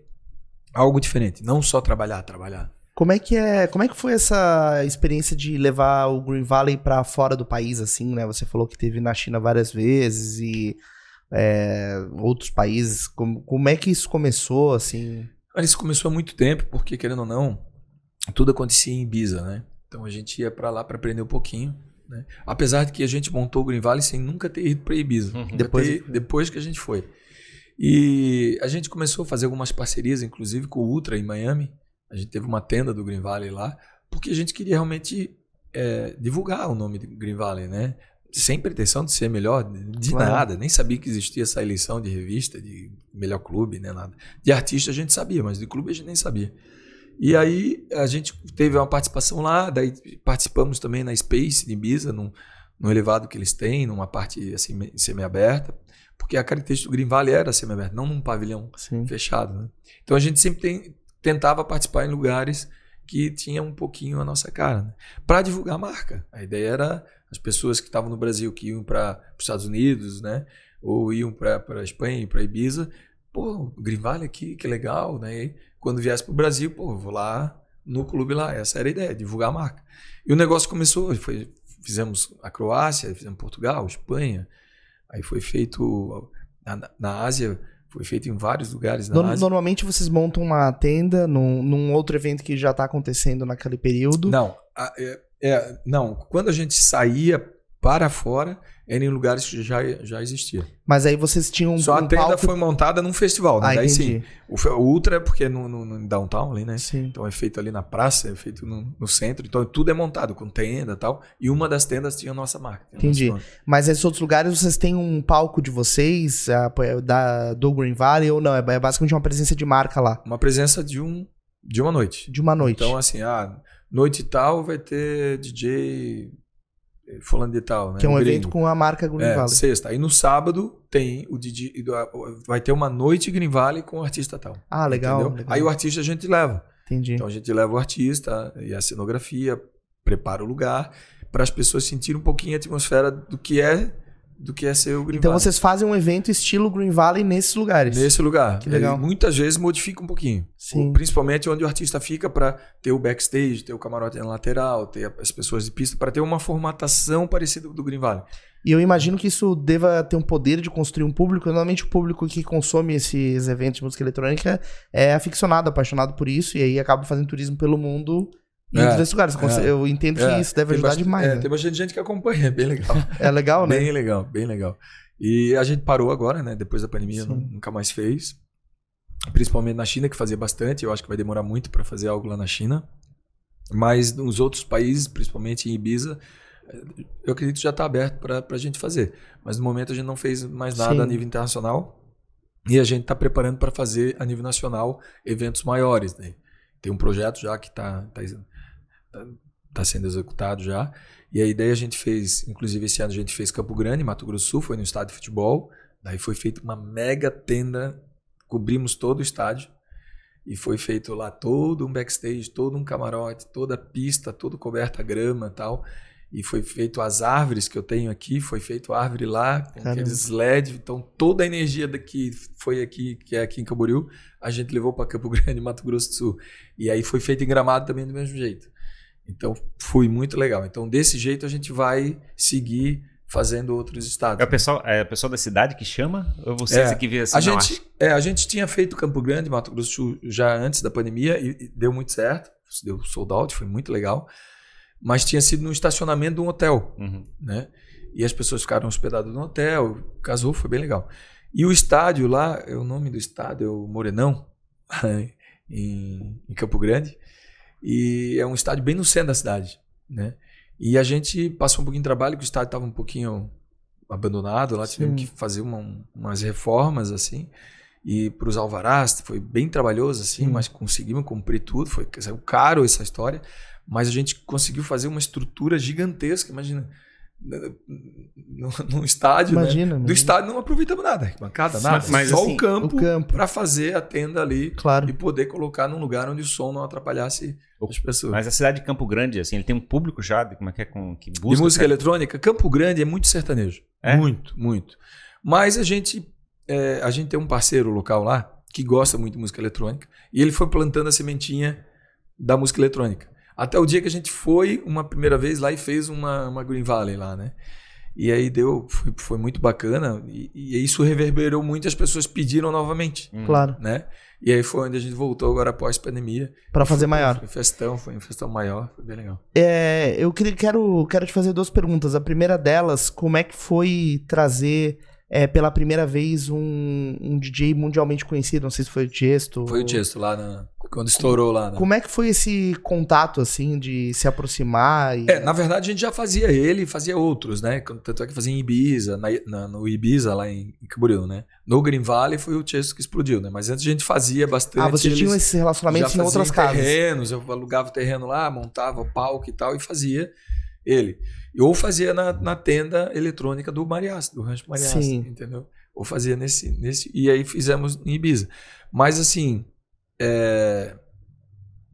algo diferente, não só trabalhar, trabalhar. Como é que é, como é que foi essa experiência de levar o Green Valley pra fora do país, assim, né? Você falou que teve na China várias vezes e é, outros países. Como, como é que isso começou, assim? Mas isso começou há muito tempo, porque querendo ou não, tudo acontecia em Ibiza, né? Então a gente ia para lá para aprender um pouquinho, né? Apesar de que a gente montou o Green Valley sem nunca ter ido para Ibiza, Uhum. depois Depois- depois que a gente foi. E a gente começou a fazer algumas parcerias, inclusive com o Ultra em Miami. A gente teve uma tenda do Green Valley lá, porque a gente queria realmente é, divulgar o nome de Green Valley, né? Sem pretensão de ser melhor, de Claro. nada. Nem sabia que existia essa eleição de revista, de melhor clube, né? Nada. De artista a gente sabia, mas de clube a gente nem sabia. E aí a gente teve uma participação lá, daí participamos também na Space de Ibiza, num, num elevado que eles têm, numa parte assim, semi-aberta, porque a característica do Green Valley era semi-aberta, não num pavilhão Sim. fechado. Né? Então a gente sempre tem- tentava participar em lugares que tinham um pouquinho a nossa cara, né? para divulgar a marca. A ideia era as pessoas que estavam no Brasil, que iam para os Estados Unidos, né? ou iam para a Espanha, para Ibiza, pô, Green Valley aqui, que legal, né? Quando viesse para o Brasil, pô, vou lá no clube lá, essa era a ideia, divulgar a marca. E o negócio começou, foi, fizemos a Croácia, fizemos Portugal, Espanha, aí foi feito na, na Ásia, foi feito em vários lugares na Ásia. normalmente vocês montam uma tenda num, num outro evento que já tá acontecendo naquele período. Não, a- é- é, não, quando a gente saía para fora, era em lugares que já, já existia. Mas aí vocês tinham Só a um tenda palco... foi montada num festival, né? Ah, Daí entendi. sim. O, o Ultra é porque é no, no, no downtown ali, né? Sim. Então é feito ali na praça, é feito no, no centro. Então tudo é montado com tenda e tal. E uma das tendas tinha a nossa marca. Entendi. nome. Mas esses outros lugares vocês têm um palco de vocês, a- da, do Green Valley, ou não? É é basicamente uma presença de marca lá, Uma presença de, um, de uma noite. de uma noite. Então, assim, ah, noite tal vai ter DJ fulano de tal, né? que é um evento com a marca Green É, Valley. sexta. Aí no sábado tem o DJ. Vai ter uma noite Green Valley com o artista tal. Ah, legal, legal. Aí o artista a gente leva. Entendi. Então a gente leva o artista e a cenografia, prepara o lugar para as pessoas sentirem um pouquinho a atmosfera do que é do que é ser o Green Então Valley. vocês fazem um evento estilo Green Valley nesses lugares. Nesse lugar. Que legal. E muitas vezes modifica um pouquinho. Sim. Principalmente onde o artista fica para ter o backstage, ter o camarote na lateral, ter as pessoas de pista, para ter uma formatação parecida com do Green Valley. E eu imagino que isso deva ter um poder de construir um público. Normalmente o público que consome esses eventos de música eletrônica é aficionado, apaixonado por isso, e aí acaba fazendo turismo pelo mundo e É, desses lugares. é. Eu entendo que É, isso deve ajudar bastante- demais. é, né? Tem bastante gente que acompanha, é bem legal. É legal, né? Bem legal, bem legal. E a gente parou agora, né? Depois da pandemia, Sim. nunca mais fez. Principalmente na China, que fazia bastante. Eu acho que vai demorar muito para fazer algo lá na China. Mas nos outros países, principalmente em Ibiza, eh, eu acredito que já está aberto para a gente fazer. Mas no momento a gente não fez mais nada Sim. a nível internacional. E a gente está preparando para fazer a nível nacional eventos maiores. Né? Tem um projeto já que está tá, tá, tá sendo executado já. E a ideia a gente fez, inclusive esse ano a gente fez Campo Grande, Mato Grosso do Sul, foi no estádio de futebol. Daí foi feita uma mega tenda, cobrimos todo o estádio e foi feito lá todo um backstage, todo um camarote, toda a pista, toda coberta a grama e tal. E foi feito as árvores que eu tenho aqui, foi feito a árvore lá, com Caramba. aqueles LED. Então, toda a energia que foi aqui, que é aqui em Camboriú, a gente levou para Campo Grande, Mato Grosso do Sul. E aí foi feito em Gramado também do mesmo jeito. Então, foi muito legal. Então, desse jeito, a gente vai seguir fazendo outros estados. É o pessoal, é o pessoal da cidade que chama? Ou vocês É. que vê assim? A gente, é, a gente tinha feito Campo Grande, Mato Grosso do Sul, já antes da pandemia e, e deu muito certo. Deu sold out, foi muito legal. Mas tinha sido no estacionamento de um hotel, Uhum. né? E as pessoas ficaram hospedadas no hotel, casou, foi bem legal. E o estádio lá, é o nome do estádio é o Morenão, em, em Campo Grande. E é um estádio bem no centro da cidade, né? E a gente passou um pouquinho de trabalho, que o estádio estava um pouquinho abandonado, lá tivemos Sim. que fazer uma- umas reformas, assim. E para os alvarás foi bem trabalhoso, assim, Sim. mas conseguimos cumprir tudo. Foi saiu caro essa história, mas a gente conseguiu fazer uma estrutura gigantesca. Imagina, num, num estádio, né? Imagina. Do imagina. estádio não aproveitamos nada, bancada, Mas- nada. mas só assim, o campo campo, para fazer a tenda ali claro. e poder colocar num lugar onde o som não atrapalhasse as pessoas. Mas a cidade de Campo Grande, assim, ele tem um público já, de como é que é, com, que de busca... música eletrônica, Campo Grande é muito sertanejo. É? Muito, muito. Mas a gente, é, a gente tem um parceiro local lá que gosta muito de música eletrônica e ele foi plantando a sementinha da música eletrônica. Até o dia que a gente foi uma primeira vez lá e fez uma, uma Green Valley lá, né? E aí deu, foi, foi muito bacana e, e isso reverberou muito, as pessoas pediram novamente, Hum. Claro. né? E aí foi onde a gente voltou agora após pandemia. Pra fazer Foi- maior. Foi festão, foi um festão maior, foi bem legal. É, eu queria, quero, quero te fazer duas perguntas. A primeira delas, como é que foi trazer é, pela primeira vez um, um DJ mundialmente conhecido? Não sei se foi o Tiesto. Foi o Tiesto lá na, quando estourou lá. né? Como é que foi esse contato, assim, de se aproximar? E... É, na verdade a gente já fazia ele e fazia outros, né? Tanto é que fazia em Ibiza, na, na- no Ibiza lá em, em Camboriú, né? No Green Valley foi o Tiesto que explodiu, né? Mas antes a gente fazia bastante. ah, vocês tinham esses relacionamentos em outras faziam casas. terrenos, eu alugava o terreno lá, montava palco e tal e fazia ele. Ou fazia na, na tenda eletrônica do Marias, do Rancho Marias, entendeu? Ou fazia nesse, nesse. E aí fizemos em Ibiza. Mas assim, é,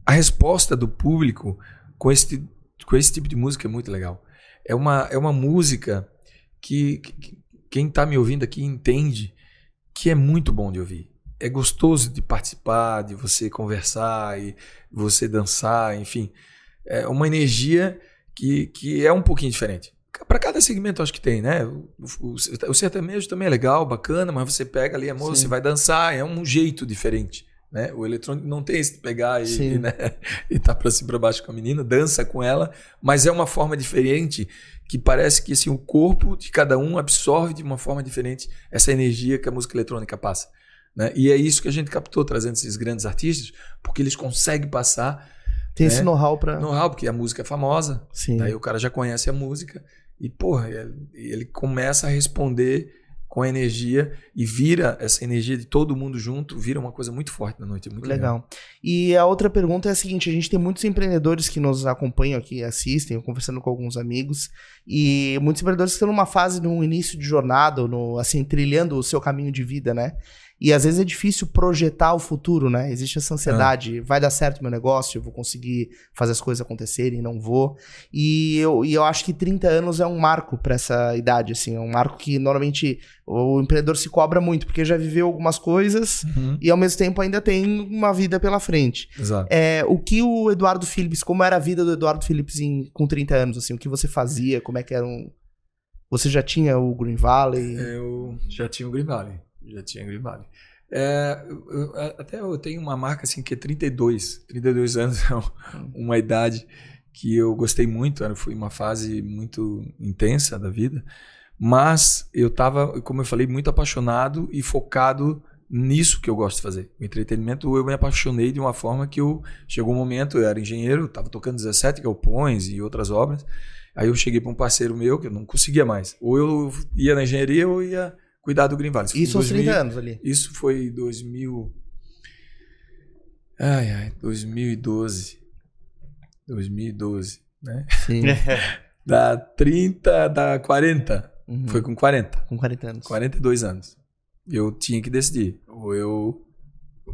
a resposta do público com esse, com esse tipo de música é muito legal. É uma, é uma música que, que quem está me ouvindo aqui entende que é muito bom de ouvir. É gostoso de participar, de você conversar e você dançar, enfim. É uma energia que, que é um pouquinho diferente. Para cada segmento, acho que tem, né? O, o- o sertanejo também é legal, bacana, mas você pega ali a moça, você vai dançar, é um jeito diferente. Né? O eletrônico não tem esse de pegar e, e, né? e tá para cima para baixo com a menina, dança com ela, mas é uma forma diferente que parece que assim, o corpo de cada um absorve de uma forma diferente essa energia que a música eletrônica passa. Né? E é isso que a gente captou trazendo esses grandes artistas, porque eles conseguem passar Tem esse né? know-how pra. know-how, porque a música é famosa, Sim. daí o cara já conhece a música e, porra, ele, começa a responder com a energia e vira essa energia de todo mundo junto, vira uma coisa muito forte na noite. É muito legal. Legal. E a outra pergunta é a seguinte: a gente tem muitos empreendedores que nos acompanham aqui, assistem, conversando com alguns amigos, e muitos empreendedores que estão numa fase, num início de jornada, no, assim, trilhando o seu caminho de vida, né? E às vezes é difícil projetar o futuro, né? Existe essa ansiedade, vai dar certo meu negócio, eu vou conseguir fazer as coisas acontecerem, não vou. E eu, e eu acho que 30 anos é um marco para essa idade, assim, é um marco que normalmente o empreendedor se cobra muito, porque já viveu algumas coisas Uhum. e ao mesmo tempo ainda tem uma vida pela frente. Exato. É, o que o Eduardo Phillips, como era a vida do Eduardo Phillips em- com 30 anos, assim, o que você fazia, como é que era um... Você já tinha o Green Valley? Eu já tinha o Green Valley. Já tinha Green Valley. É, eu- até eu tenho uma marca assim que é 32. 32 anos é um- uma idade que eu gostei muito. Foi uma fase muito intensa da vida. Mas eu estava, como eu falei, muito apaixonado e focado nisso que eu gosto de fazer. O entretenimento, eu me apaixonei de uma forma que eu chegou um momento, eu era engenheiro, estava tocando 17 galpões e outras obras. Aí eu cheguei para um parceiro meu que eu não conseguia mais. Ou eu ia na engenharia ou ia cuidar do Green Valley. foi Isso em aos 30 2000 anos ali. Isso foi 2000. Ai, ai, 2012. 2012, né? Sim. Da 30, da 40. Uhum. Foi com 40. Com 40 anos. 42 anos. Eu tinha que decidir. Ou eu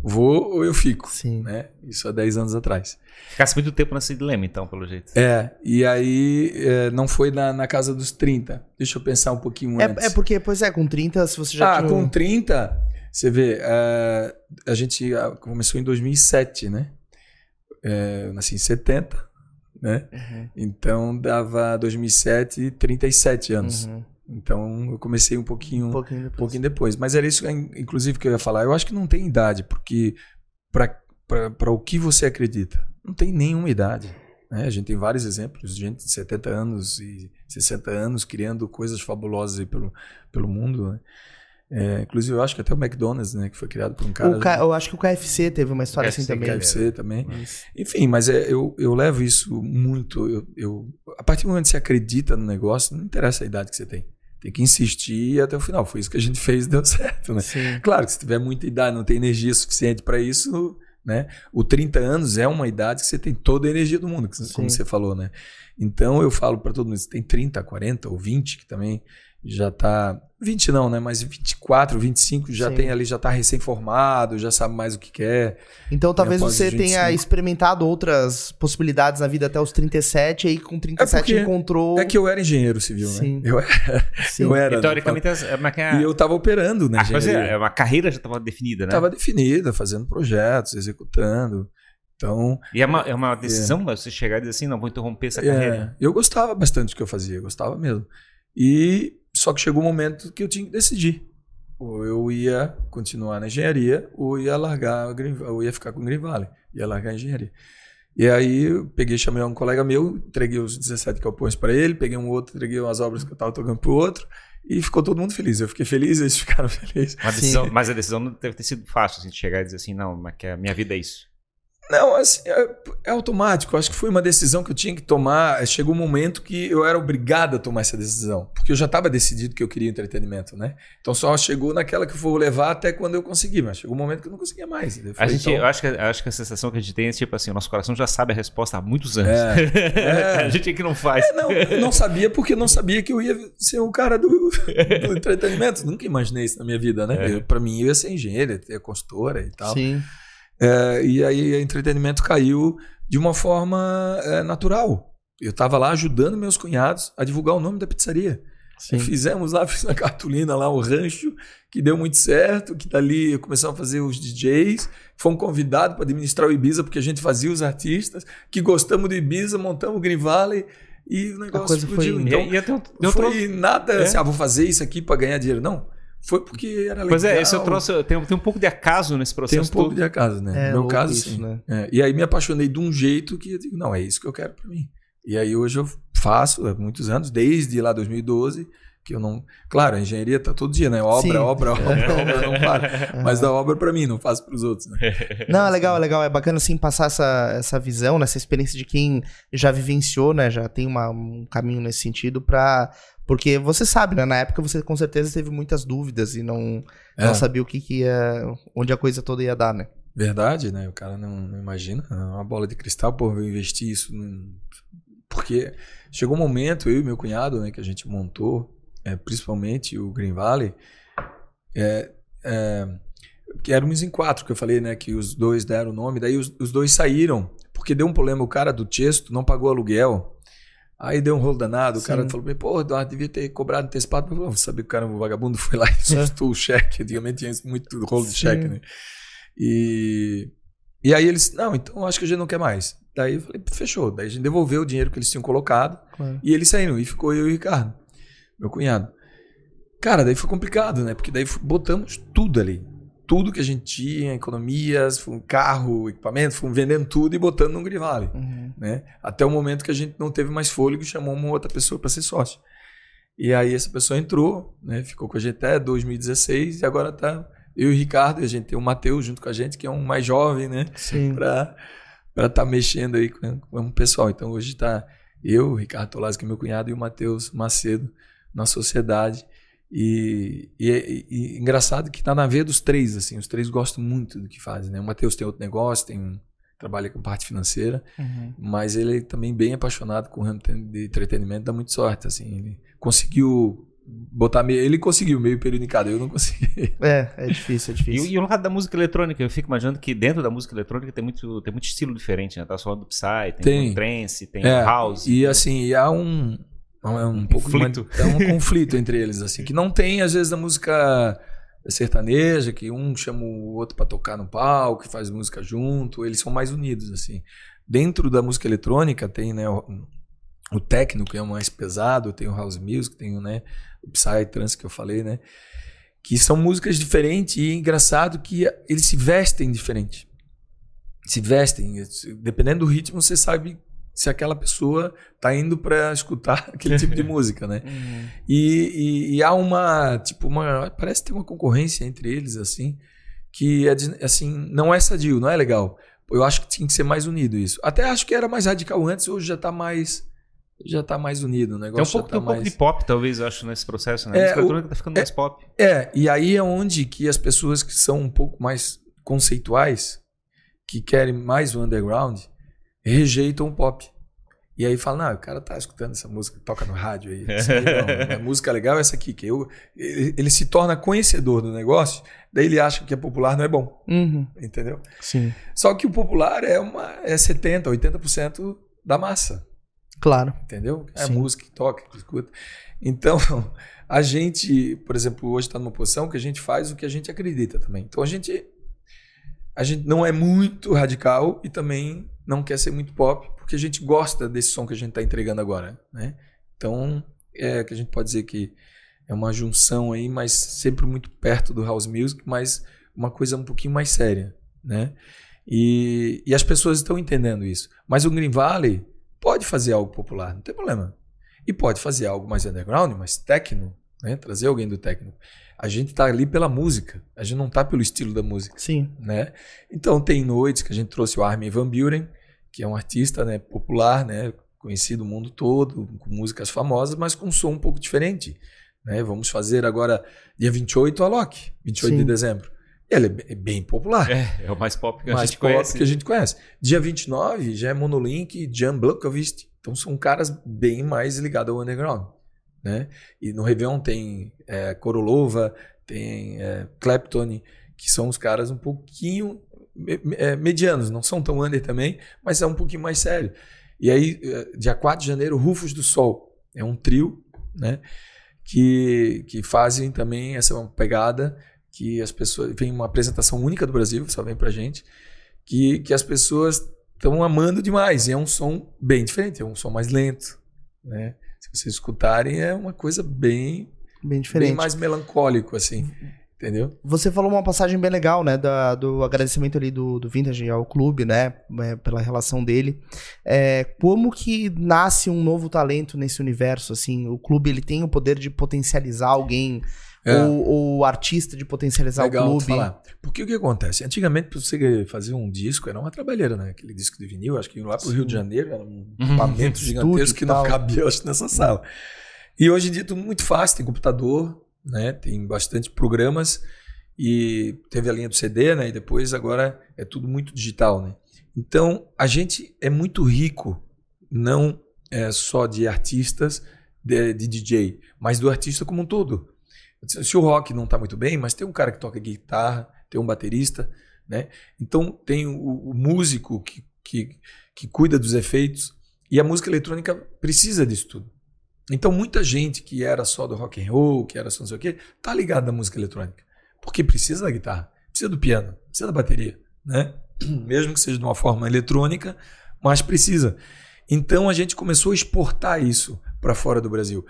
vou ou eu fico. Sim. Né? Isso há 10 anos atrás. Ficasse muito tempo nesse dilema, então, pelo jeito. É, e aí é, não foi na, na casa dos 30. Deixa eu pensar um pouquinho antes. É, é porque, pois é, com 30, se você já ah, tinha... com 30, você vê, é, a gente ah, começou em 2007, né? É, eu nasci em 70, né? Uhum. Então dava 2007, 37 anos. Uhum. Então eu comecei um pouquinho, Um pouquinho depois. pouquinho depois. Mas era isso, inclusive, que eu ia falar. Eu acho que não tem idade, porque para o que você acredita, não tem nenhuma idade. Né? A gente tem vários exemplos de gente de 70 anos e 60 anos criando coisas fabulosas pelo, pelo mundo. Né? É, inclusive, eu acho que até o McDonald's, né, que foi criado por um cara. O K- eu acho que o KFC teve uma história KFC, assim também. KFC também. Mas- Enfim, mas é, eu, eu levo isso muito. Eu, eu- a partir do momento que você acredita no negócio, não interessa a idade que você tem. Tem que insistir até o final. Foi isso que a gente fez e deu certo, né? Sim. Claro que se tiver muita idade, não tem energia suficiente para isso, né? O 30 anos é uma idade que você tem toda a energia do mundo, como Sim. você falou, né? Então eu falo para todo mundo, você tem 30, 40 ou 20 que também já tá 20 não, né? Mas 24, 25 já Sim. tem ali, já tá recém-formado, já sabe mais o que quer. Então talvez você tenha 25. experimentado outras possibilidades na vida até os 37, e aí com 37 porque encontrou. É que eu era engenheiro civil, Sim. né? Eu era, Sim. eu era teoricamente, é uma, E eu tava operando na a coisa engenharia. é uma carreira já estava definida, né? Estava definida, fazendo projetos, executando. Então, E é uma, é uma decisão você chegar e dizer assim, não, vou interromper essa é, carreira. eu gostava bastante do que eu fazia, gostava mesmo. E só que chegou um momento que eu tinha que decidir. Ou eu ia continuar na engenharia, ou ia largar, ou ia ficar com o Green Valley, ia largar a engenharia. E aí eu peguei, chamei um colega meu, entreguei os 17 galpões para ele, peguei um outro, entreguei as obras que eu estava tocando para o outro, e ficou todo mundo feliz. Eu fiquei feliz, eles ficaram felizes. Decisão- mas a decisão não deve ter sido fácil, assim, de chegar e dizer assim, não, mas que a minha vida é isso. Não, assim, é, é automático. Acho que foi uma decisão que eu tinha que tomar. Chegou um momento que eu era obrigado a tomar essa decisão. Porque eu já estava decidido que eu queria entretenimento, né? Então só chegou naquela que eu vou levar até quando eu conseguir. Mas chegou um momento que eu não conseguia mais. Eu A falei, gente, então, eu acho que, eu acho que a sensação que a gente tem é tipo assim, o nosso coração já sabe a resposta há muitos anos. É, é. a gente é que não faz. não, eu não sabia porque eu não sabia que eu ia ser o cara do, do entretenimento. Nunca imaginei isso na minha vida, né? É. Pra mim, eu ia ser engenheiro, ia ter consultora e tal. Sim. É, e aí o entretenimento caiu de uma forma é, natural. Eu estava lá ajudando meus cunhados a divulgar o nome da pizzaria. Sim. Fizemos lá, fiz uma cartolina lá, o rancho, que deu muito certo, que dali começamos a fazer os DJs, fomos convidados para administrar o Ibiza, porque a gente fazia os artistas, que gostamos do Ibiza, montamos o Green Valley e o negócio foi explodiu. indo. Então, e, e trouxe- foi nada É. assim, ah, vou fazer isso aqui para ganhar dinheiro. Não, foi porque era legal. Pois é, isso eu trouxe, tem, tem um pouco de acaso nesse Tem um processo pouco todo. de acaso, né? É no meu caso, isso, sim. né? É, e aí me apaixonei de um jeito que eu digo, não, é isso que eu quero para mim. E aí hoje eu faço há muitos anos, desde lá 2012, que eu não. Claro, a engenharia tá todo dia, né? Obra, Sim. obra, obra, obra, não para. Mas dá obra para mim, não faço para os outros, né? Não, é legal, é legal. É bacana, assim, passar essa, essa visão, né, essa experiência de quem já vivenciou, né? Já tem uma- um caminho nesse sentido pra... Porque você sabe, né? Na época você com certeza teve muitas dúvidas e não, É. não sabia o que, que ia... Onde a coisa toda ia dar, né? Verdade, né? O cara não, não imagina. É uma bola de cristal, pô, eu investi isso. num- Porque chegou um momento, eu e meu cunhado, né, que a gente montou, é, principalmente o Green Valley, é, é, que éramos em quatro, que eu falei, né, que os dois deram o nome, daí os, os dois saíram, porque deu um problema, o cara do Chesto não pagou aluguel. Aí deu um rolo danado, o cara Sim. falou, pô, Eduardo, devia ter cobrado antecipado. Eu falei, sabia que o cara, o vagabundo foi lá e assustou o cheque. Antigamente tinha muito rolo de Sim. cheque, né? E, e aí eles, não, então acho que a gente não quer mais. Daí eu falei, fechou. Daí a gente devolveu o dinheiro que eles tinham colocado Claro. e eles saíram. E ficou eu e o Ricardo, meu cunhado. Cara, daí foi complicado, né? Porque daí botamos tudo ali. Tudo que a gente tinha, economias, foi um carro, equipamento, fomos vendendo tudo e botando no Grivale Uhum. né? Até o momento que a gente não teve mais fôlego e chamou uma outra pessoa para ser sócio. E aí essa pessoa entrou, né? Ficou com a gente até 2016 e agora tá eu e o Ricardo, e a gente tem o Matheus junto com a gente, que é um mais jovem, né? Para para estar mexendo aí com, com o pessoal. Então hoje tá eu, o Ricardo Tolazzi, que é meu cunhado, e o Matheus Macedo na sociedade. E, e, e- engraçado que tá na veia dos três, assim, os três gostam muito do que fazem, né? O Matheus tem outro negócio, tem trabalha com parte financeira, Uhum. mas ele é também bem apaixonado com o ramo de entretenimento, dá muito sorte, assim, ele conseguiu botar meio. Ele conseguiu meio período em cada, eu não consegui. É, é difícil, é difícil. E, e o lado da música eletrônica, eu fico imaginando que dentro da música eletrônica tem muito, tem muito estilo diferente, né? Tá falando do Psy, tem, Tem. o trance, tem É, o house. E assim, e há um. É um, pouco de uma- conflito. é um conflito entre eles, assim, que não tem, às vezes, na música sertaneja, que um chama o outro pra tocar no palco, que faz música junto, eles são mais unidos, assim. Dentro da música eletrônica tem, né, o, o techno, que é o mais pesado, tem o house music, tem o, né, o psy trance que eu falei, né, que são músicas diferentes e é engraçado que eles se vestem diferente. Se vestem, dependendo do ritmo, você sabe se aquela pessoa tá indo para escutar aquele tipo de música, né? Uhum. E, e- e há uma, tipo, uma. Parece ter uma concorrência entre eles, assim, que é, assim, não é sadio, não é legal. Eu acho que tinha que ser mais unido isso. Até acho que era mais radical antes, hoje já tá mais. Já tá mais unido o um negócio. pouco, já tem tá um pouco mais... de pop, talvez, eu acho, nesse processo, né? É, a música eletrônica tá ficando mais pop. É, e aí é onde que as pessoas que são um pouco mais conceituais, que querem mais o underground, rejeitam o pop. E aí falam, não, o cara tá escutando essa música, toca no rádio aí. Isso aí não, a música legal é essa aqui. Que eu, ele, ele se torna conhecedor do negócio, daí ele acha que é popular não é bom, Uhum. entendeu? Sim, Só que o popular é, uma, é 70%, 80% da massa claro. entendeu? É música que toca, que escuta. Então, a gente, por exemplo, hoje está numa posição que a gente faz o que a gente acredita também. Então, a gente, a gente não é muito radical e também não quer ser muito pop, porque a gente gosta desse som que a gente está entregando agora, né? Então, é que a gente pode dizer que é uma junção aí, mas sempre muito perto do house music, mas uma coisa um pouquinho mais séria, né? E, e as pessoas estão entendendo isso. Mas o Green Valley pode fazer algo popular, não tem problema. E pode fazer algo mais underground, mais techno, né? Trazer alguém do techno. A gente está ali pela música, a gente não está pelo estilo da música, Sim. né? Então tem noites que a gente trouxe o Armin Van Buren, que é um artista, né, popular, né, conhecido no mundo todo, com músicas famosas, mas com um som um pouco diferente, né? Vamos fazer agora dia 28 a Loki, 28 de Sim. dezembro. Ele é é bem popular É, é o mais pop que a mais gente pop conhece. que a gente conhece. Dia 29 já é Monolink e Jan Blunkovic. Então são caras bem mais ligados ao underground. Né? E no Réveillon tem é, Korolova, tem é, que são os caras um pouquinho é, medianos, não são tão under também, mas é um pouquinho mais sério. E aí, é, dia 4 de janeiro, Rufos do Sol. É um trio né? que, que fazem também essa pegada que as pessoas. Vem uma apresentação única do Brasil, só vem pra gente, que, que as pessoas estão amando demais. E é um som bem diferente, é um som mais lento. Né? Se vocês escutarem, é uma coisa bem, Bem diferente. bem mais melancólico, assim. Entendeu? Você falou uma passagem bem legal, né? da- do agradecimento ali do, do Vintage ao clube, né? é, pela relação dele. É, como que nasce um novo talento nesse universo? Assim, o clube ele tem o poder de potencializar alguém, É. ou ou o artista de potencializar Legal o clube. falar. Porque o que acontece? Antigamente, para você fazer um disco, era uma trabalheira, né? Aquele disco de vinil, acho que lá pro Rio de Janeiro era um equipamento gigantesco Estúdio que e não cabia, acho, nessa sala. E hoje em dia tudo muito fácil, tem computador, né? Tem bastante programas e teve a linha do CD, né? E depois agora é tudo muito digital, né? Então, a gente é muito rico, não é só de artistas, de, de DJ, mas do artista como um todo. Se o rock não está muito bem, mas tem um cara que toca guitarra, tem um baterista, né? Então tem o, o músico que, que, que cuida dos efeitos e a música eletrônica precisa disso tudo. Então muita gente que era só do rock and roll, que era só não sei o quê, tá ligado na música eletrônica, porque precisa da guitarra, precisa do piano, precisa da bateria, né? Mesmo que seja de uma forma eletrônica, mas precisa. Então a gente começou a exportar isso para fora do Brasil.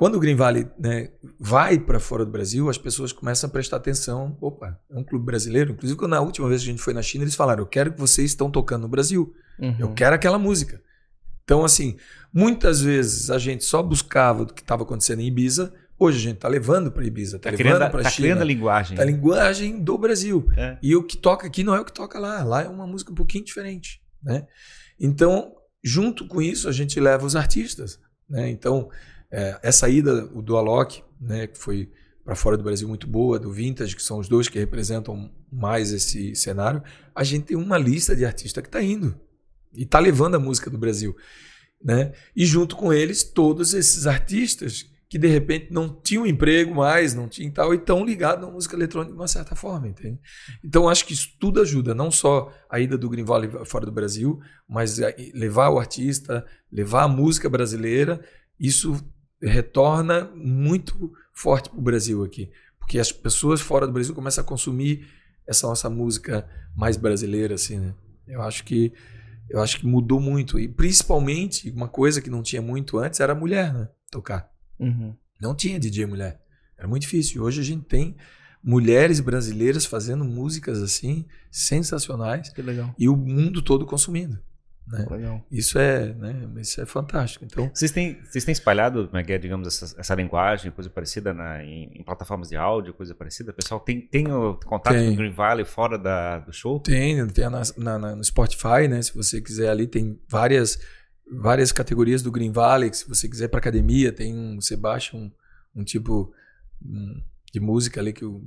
Quando o Green Valley né, vai para fora do Brasil, as pessoas começam a prestar atenção. Opa, é um clube brasileiro. Inclusive, quando na última vez que a gente foi na China, eles falaram: Eu quero que vocês estão tocando no Brasil. Uhum. Eu quero aquela música. Então, assim, muitas vezes a gente só buscava do que estava acontecendo em Ibiza. Hoje a gente está levando para Ibiza, está Tá levando criando, para tá China. criando a linguagem. Tá a linguagem do Brasil. É. E o que toca aqui não é o que toca lá. Lá é uma música um pouquinho diferente, né? Então, junto com isso, a gente leva os artistas, né? Então, é, essa ida do Alok, né, que foi para fora do Brasil muito boa, do Vintage, que são os dois que representam mais esse cenário, a gente tem uma lista de artistas que está indo e está levando a música do Brasil, né? E junto com eles todos esses artistas que de repente não tinham emprego mais, não tinha tal, e estão ligados na música eletrônica de uma certa forma, entende? Então acho que isso tudo ajuda, não só a ida do Green Valley fora do Brasil, mas levar o artista, levar a música brasileira, isso retorna muito forte para o Brasil aqui, porque as pessoas fora do Brasil começam a consumir essa nossa música mais brasileira, assim, né? Eu acho que eu acho que mudou muito e principalmente uma coisa que não tinha muito antes era a mulher, né? Tocar. Uhum. Não tinha DJ mulher. Era muito difícil. Hoje a gente tem mulheres brasileiras fazendo músicas assim sensacionais. Que legal. E o mundo todo consumindo. Né? Legal. Isso é, né, isso é fantástico. Então, vocês têm, vocês têm espalhado, como é que é, digamos, essa, essa linguagem, coisa parecida na, em, em, plataformas de áudio, coisa parecida? O pessoal tem, tem o contato tem. com o Green Valley fora da, do show? Tem, tem na, na, no Spotify, né? Se você quiser ali, tem várias várias categorias do Green Valley, se você quiser para academia, tem um, você baixa um, um tipo um, de música ali que o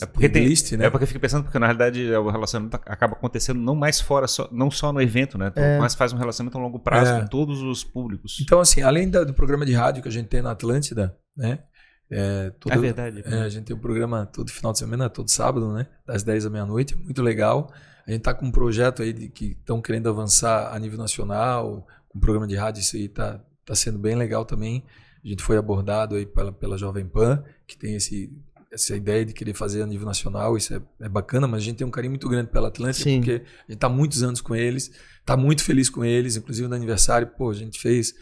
é porque tem, list, né? É porque eu fico pensando porque na realidade o relacionamento acaba acontecendo não mais fora, só, não só no evento, né? É. Mas faz um relacionamento a longo prazo é. com todos os públicos. Então assim, além da, do programa de rádio que a gente tem na Atlântida, né? É, é verdade. É, a gente tem um programa todo final de semana, todo sábado, né? Das 10 à meia-noite, muito legal. A gente está com um projeto aí de, que estão querendo avançar a nível nacional, um programa de rádio, isso aí está tá sendo bem legal também. A gente foi abordado aí pela, pela Jovem Pan, que tem esse, essa ideia de querer fazer a nível nacional, isso é, é bacana, mas a gente tem um carinho muito grande pela Atlântica, Sim. porque a gente está muitos anos com eles, está muito feliz com eles, inclusive no aniversário, pô, a gente fez,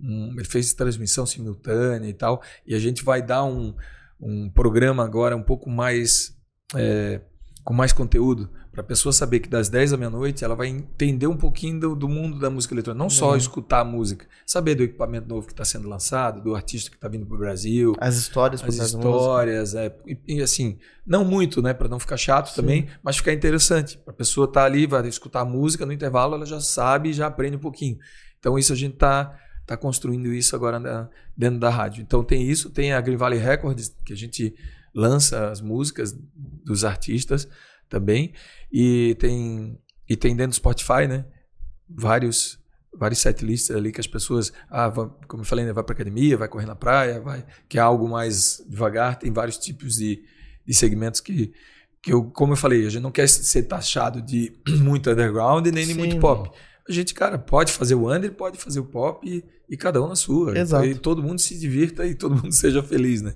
um, ele fez transmissão simultânea e tal, e a gente vai dar um, um programa agora um pouco mais, é, com mais conteúdo, para a pessoa saber que das 10 à meia-noite ela vai entender um pouquinho do, do mundo da música eletrônica. Não só uhum. escutar a música, saber do equipamento novo que está sendo lançado, do artista que está vindo para o Brasil. As histórias As histórias, é, e, e, assim, não muito, né? Para não ficar chato Sim. também, mas ficar interessante. Para a pessoa estar tá ali, vai escutar a música, no intervalo ela já sabe e já aprende um pouquinho. Então isso a gente está tá construindo isso agora na, dentro da rádio. Então tem isso, tem a Green Valley Records, que a gente lança as músicas dos artistas também. E tem, e tem dentro do Spotify, né? Vários vários setlists ali que as pessoas, ah, vai, como eu falei, né, vai para academia, vai correr na praia, vai, que é algo mais devagar. Tem vários tipos de, de segmentos que, que eu, como eu falei, a gente não quer ser taxado de muito underground nem de muito pop. A gente, cara, pode fazer o under, pode fazer o pop e, e cada um na sua. Exato. E todo mundo se divirta e todo mundo seja feliz, né?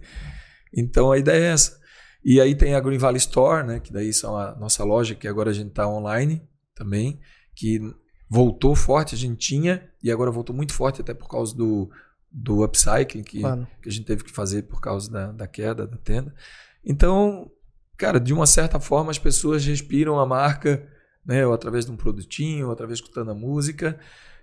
Então a ideia é essa. E aí tem a Green Valley Store, né, que daí são a nossa loja, que agora a gente está online também, que voltou forte, a gente tinha, e agora voltou muito forte até por causa do, do upcycling que, claro. que a gente teve que fazer por causa da, da queda da tenda. Então, cara, de uma certa forma as pessoas respiram a marca, né, ou através de um produtinho, ou através de escutando a música.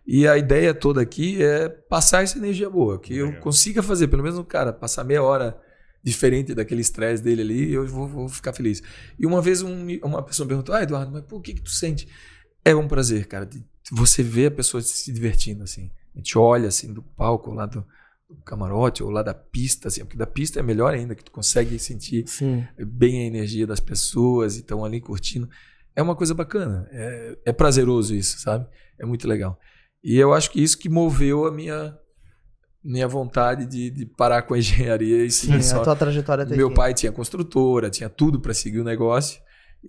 E a ideia toda aqui é passar essa energia boa, que Legal. eu consiga fazer, pelo menos, cara, passar meia hora diferente daquele estresse dele ali, eu vou, vou, ficar feliz. E uma vez um, uma pessoa me perguntou, ah, Eduardo, mas por que, que tu sente? É um prazer, cara, de você ver a pessoa se divertindo, assim. A gente olha, assim, do palco, lá do, do camarote, ou lá da pista, assim, porque da pista é melhor ainda, que tu consegue sentir Sim. bem a energia das pessoas e estão ali curtindo. É uma coisa bacana, é, é prazeroso isso, sabe? É muito legal. E eu acho que isso que moveu a minha minha vontade de, de, parar com a engenharia e seguir Sim, só. A tua trajetória Meu aqui. pai tinha construtora, tinha tudo para seguir o negócio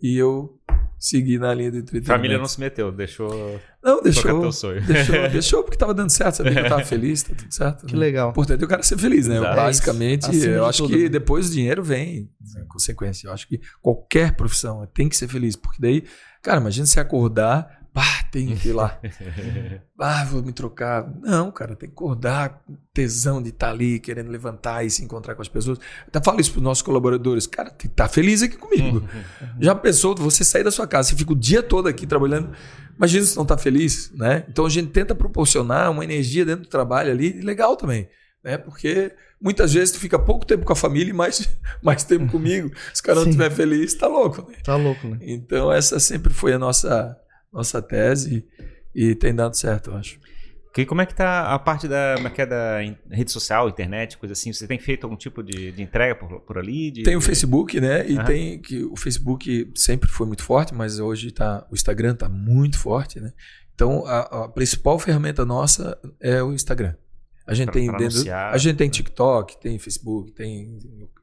e eu segui na linha do entretenimento. Família não se meteu, deixou. Não, deixou. Teu sonho. Deixou, deixou porque estava dando certo, sabia que eu estava feliz, tá tudo certo. Que né? legal. O importante é o cara ser feliz, né? Exato. Basicamente, é eu acho tudo. que depois o dinheiro vem em consequência. Eu acho que qualquer profissão tem que ser feliz, porque daí, cara, imagina você acordar Bah, tenho que ir lá. ah, vou me trocar. Não, cara, tem que acordar com tesão de estar tá ali, querendo levantar e se encontrar com as pessoas. Até falo isso para os nossos colaboradores. Cara, tem que estar tá feliz aqui comigo. Uhum. Já pensou, você sair da sua casa, você fica o dia todo aqui trabalhando. Imagina se não está feliz, né? Então a gente tenta proporcionar uma energia dentro do trabalho ali legal também. Né? Porque muitas vezes tu fica pouco tempo com a família e mais, mais tempo comigo. Se o cara não estiver feliz, tá louco, né? Tá louco, né? Então essa sempre foi a nossa nossa tese e tem dado certo, eu acho. Que, como é que tá a parte da, é é da rede social, internet, coisa assim? Você tem feito algum tipo de, de entrega por, por ali? De, tem o Facebook, né? E uhum. tem que o Facebook sempre foi muito forte, mas hoje tá, o Instagram está muito forte, né? Então a, a, principal ferramenta nossa é o Instagram. A gente Pra- tem pra dentro, anunciar, a gente tem né? TikTok, tem Facebook, tem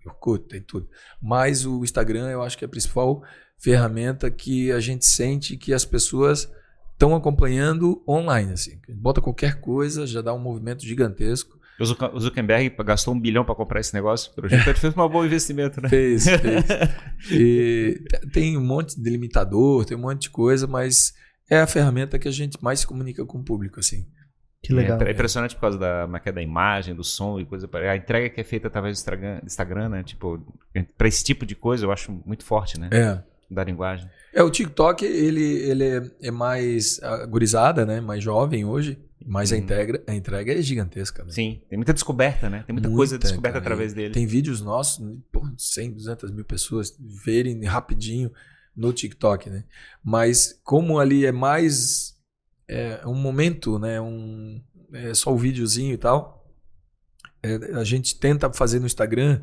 Orkut, tem tudo. Mas o Instagram eu acho que é a principal ferramenta que a gente sente que as pessoas estão acompanhando online assim. Bota qualquer coisa, já dá um movimento gigantesco. O o Zuckerberg gastou um bilhão para comprar esse negócio. Pelo jeito, ele fez um bom investimento, né? Fez, fez. E te- tem um monte de limitador, tem um monte de coisa, mas é a ferramenta que a gente mais se comunica com o público assim. Que legal. É impressionante por causa da, como é é, da imagem, do som e coisa. para- A entrega que é feita através do Instagram, Instagram né? Tipo, para esse tipo de coisa eu acho muito forte, né? É. Da linguagem. É, o TikTok, ele, ele é, é mais agorizada, né? Mais jovem hoje, mas a, Uhum. entrega, a entrega é gigantesca, né? Sim, tem muita descoberta, né? Tem muita, coisa descoberta cara. através dele. Tem vídeos nossos, pô, 100, 200 mil pessoas verem rapidinho no TikTok, né? Mas como ali é mais é um momento, né? Um, é só o videozinho e tal. é, a gente tenta fazer no Instagram,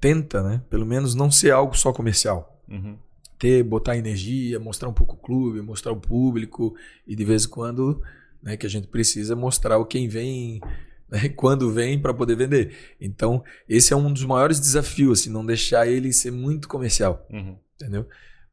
tenta, né? Pelo menos não ser algo só comercial Uhum. Ter, botar energia, mostrar um pouco o clube, mostrar o público e de vez em quando, né, que a gente precisa mostrar o quem vem, né, quando vem para poder vender. Então, esse é um dos maiores desafios, assim, não deixar ele ser muito comercial, Uhum. entendeu?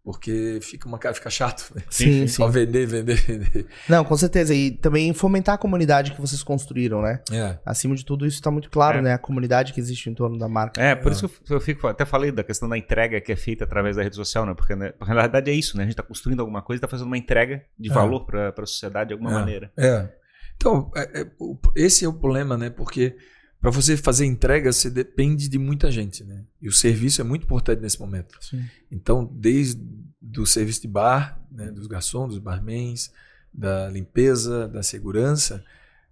Porque fica uma cara fica chato, né? Sim, sim. Só vender, vender, vender. Não, com certeza. E também fomentar a comunidade que vocês construíram, né? É. Acima de tudo, isso tá muito claro, É. né? A comunidade que existe em torno da marca. É, por isso que eu, fico, até falei da questão da entrega que é feita através da rede social, né? Porque, né, porque na verdade é isso, né? A gente está construindo alguma coisa, está fazendo uma entrega de É. valor para a sociedade de alguma É. maneira. É. Então, é- é, esse é o problema, né? Porque para você fazer entrega, você depende de muita gente, né? E o serviço é muito importante nesse momento. Sim. Então, desde do serviço de bar, né, dos garçons, dos barmans, da limpeza, da segurança,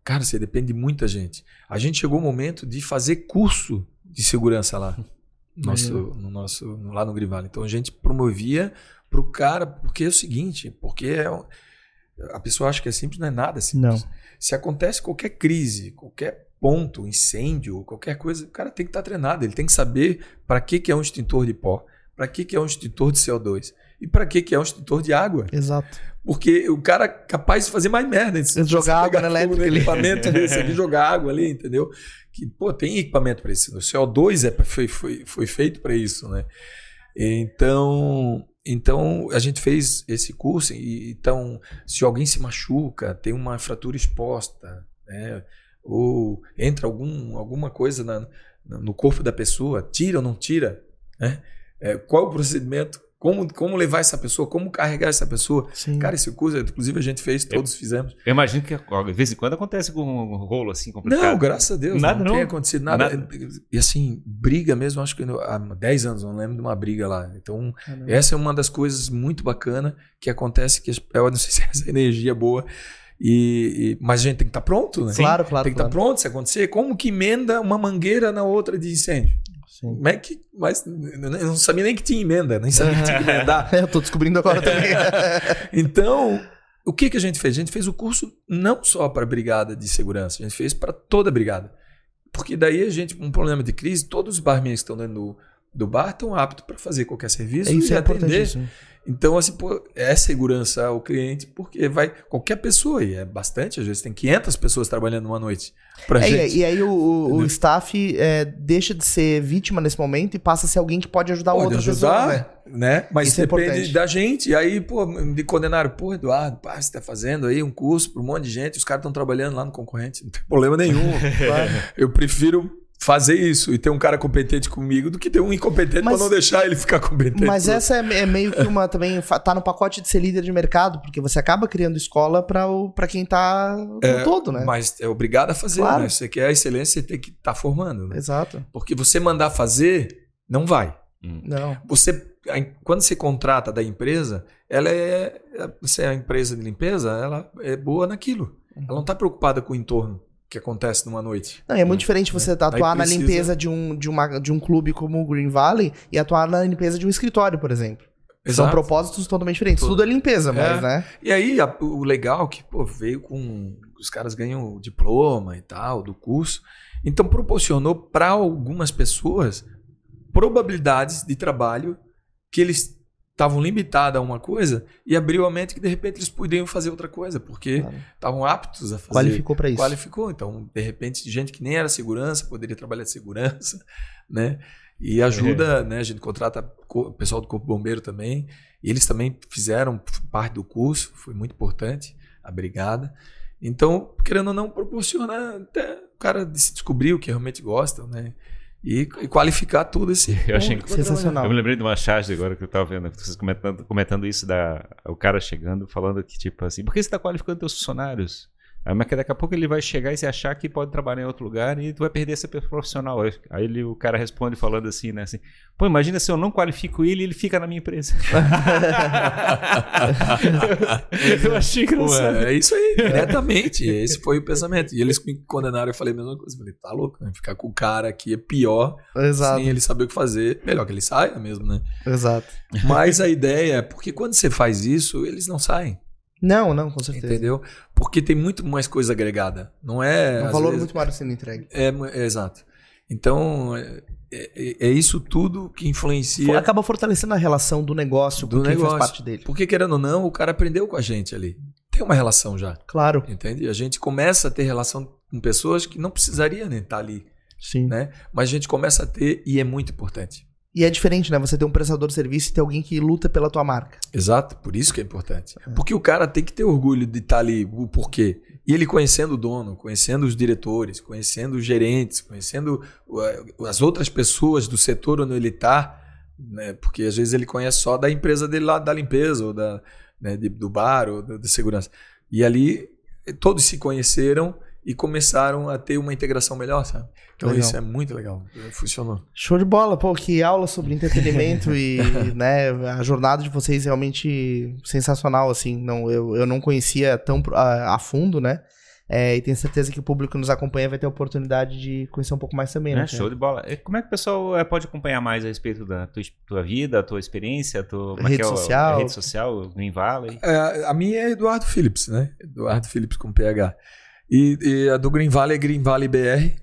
cara, você depende de muita gente. A gente chegou o momento de fazer curso de segurança lá, no nosso, no nosso, no- lá no Grivale. Então a gente promovia para o cara, porque é o seguinte, porque é a pessoa acha que é simples, não é nada simples. Não. Se acontece qualquer crise, qualquer ponto, incêndio, qualquer coisa, o cara tem que estar treinado, ele tem que saber para que, que é um extintor de pó, para que, que é um extintor de CO2 e para que, que é um extintor de água. Exato. Porque o cara é capaz de fazer mais merda. Se Jogar você água na elétrica no equipamento desse aqui, jogar água ali, entendeu? Que, pô, tem equipamento para isso. O CO2 é, foi, foi, foi feito para isso, né? Então, então, a gente fez esse curso. E, então, se alguém se machuca, tem uma fratura exposta, né? Ou entra algum, alguma coisa na- no corpo da pessoa, tira ou não tira, né? É, qual o procedimento? Como, como levar essa pessoa? Como carregar essa pessoa? Sim. Cara, esse curso, inclusive, a gente fez, todos fizemos. Eu imagino que de vez em quando acontece com um rolo assim complicado. Não, graças a Deus, Nada, não, não? tem acontecido nada. Nada. E assim, briga mesmo, acho que há 10 anos, não lembro de uma briga lá. Então, Caramba. essa é uma das coisas muito bacana que acontece, que eu não sei se é essa energia boa, e, e- mas a gente tem que estar pronto, né? Claro, claro. tem que estar claro. pronto se acontecer. Como que emenda uma mangueira na outra de incêndio? Sim. Como é que. Mas eu não sabia nem que tinha emenda, nem sabia que tinha que emendar. Eu tô descobrindo agora também. Então, o que, que a gente fez? A gente fez o curso não só para a brigada de segurança, a gente fez para toda a brigada. Porque daí a gente, um problema de crise, todos os barmans que estão dentro do, do bar estão aptos para fazer qualquer serviço Isso e é atender. Então, assim, pô, é segurança ao cliente, porque vai qualquer pessoa, e é bastante, às vezes tem 500 pessoas trabalhando uma noite pra É, gente. e, aí o, o- o staff é, deixa de ser vítima nesse momento e passa a ser alguém que pode ajudar Pode outra ajudar, pessoa. né? né? Mas Isso é depende importante. da gente. E aí, pô, me condenaram, pô, Eduardo, pá, você tá fazendo aí um curso para um monte de gente, os caras estão trabalhando lá no concorrente, não tem problema nenhum. Eu prefiro fazer isso e ter um cara competente comigo do que ter um incompetente para não deixar ele ficar competente. Mas pro- essa é, é meio que uma também tá no pacote de ser líder de mercado, porque você acaba criando escola para para quem tá no É, todo, né? Mas é obrigado a fazer, Claro. né? Você quer a excelência, você tem que estar formando. né? Exato. Porque você mandar fazer, não vai. Hum. Não. Você, quando você contrata da empresa, ela é. Você é a empresa de limpeza, ela é boa naquilo. Ela não está preocupada com o entorno que acontece numa noite. Não, e é muito diferente você Daí atuar na precisa- limpeza de um, de, uma, de um clube como o Green Valley e atuar na limpeza de um escritório, por exemplo. São Exato. propósitos totalmente diferentes. Tudo. Tudo é limpeza, mas, É. né? E aí, a- o legal é que pô, veio com. Os caras ganham diploma e tal, do curso. Então, proporcionou para algumas pessoas probabilidades de trabalho que eles estavam limitados a uma coisa e abriu a mente que de repente eles poderiam fazer outra coisa, porque Claro. estavam aptos a fazer. Qualificou para isso. Qualificou. Então, de repente, gente que nem era segurança poderia trabalhar de segurança, né? E ajuda, né? A gente contrata co- o pessoal do Corpo Bombeiro também. Eles também fizeram parte do curso, foi muito importante, a brigada. Então, querendo ou não, proporciona até o cara se descobrir o que realmente gosta, né? E, e qualificar tudo esse. Eu achei sensacional. Eu me lembrei de uma charge agora que eu tava vendo, vocês comentando, comentando isso, da, o cara chegando, falando que, tipo assim, por que você tá qualificando teus funcionários? Mas que daqui a pouco ele vai chegar e se achar que pode trabalhar em outro lugar e tu vai perder esse profissional. Aí, ele, o cara responde falando assim, né? Assim, Pô, imagina se eu não qualifico ele e ele fica na minha empresa. eu achei Pô, engraçado. é isso aí, diretamente. Esse foi o pensamento. E eles me condenaram, eu falei a mesma coisa. Eu falei, tá louco, né? Ficar com o cara aqui é pior, Exato, sem ele saber o que fazer. Melhor que ele saia mesmo, né? exato. Mas a ideia é, porque quando você faz isso, eles não saem, Não, não, com certeza. entendeu? Porque tem muito mais coisa agregada. Não é. É um valor vezes- muito maior sendo entregue. É, é, exato. Então, é, é- é isso tudo que influencia. Acaba fortalecendo a relação do negócio Do negócio. faz parte dele. Porque, querendo ou não, o cara aprendeu com a gente ali. Tem uma relação já. Claro. Entende? A gente começa a ter relação com pessoas que não precisaria nem estar ali, Sim. né? Mas a gente começa a ter e é muito importante. E é diferente, né? Você ter um prestador de serviço e ter alguém que luta pela tua marca. Exato, por isso que é importante. Porque o cara tem que ter orgulho de estar ali, o porquê. E ele conhecendo o dono, conhecendo os diretores, conhecendo os gerentes, conhecendo uh, as outras pessoas do setor onde ele está, né? porque às vezes ele conhece só da empresa dele lá, da limpeza, ou da, né, do bar, ou da, da segurança. E ali todos se conheceram e começaram a ter uma integração melhor, sabe? Então Legal. isso é muito legal. Funcionou. Show de bola, pô, que aula sobre entretenimento e, né, a jornada de vocês realmente sensacional, assim, não, eu, eu não conhecia tão a, a fundo, né, é, e tenho certeza que o público que nos acompanha vai ter a oportunidade de conhecer um pouco mais também, né, É, show de bola. E Como é que o pessoal eh, pode acompanhar mais a respeito da tua, tua vida, a tua experiência, a tua é Rede é social. a rede social, Green Valley? É, a minha é Eduardo Phillips, né? Eduardo Phillips com PH. E, e a do Green Valley é Green Valley BR,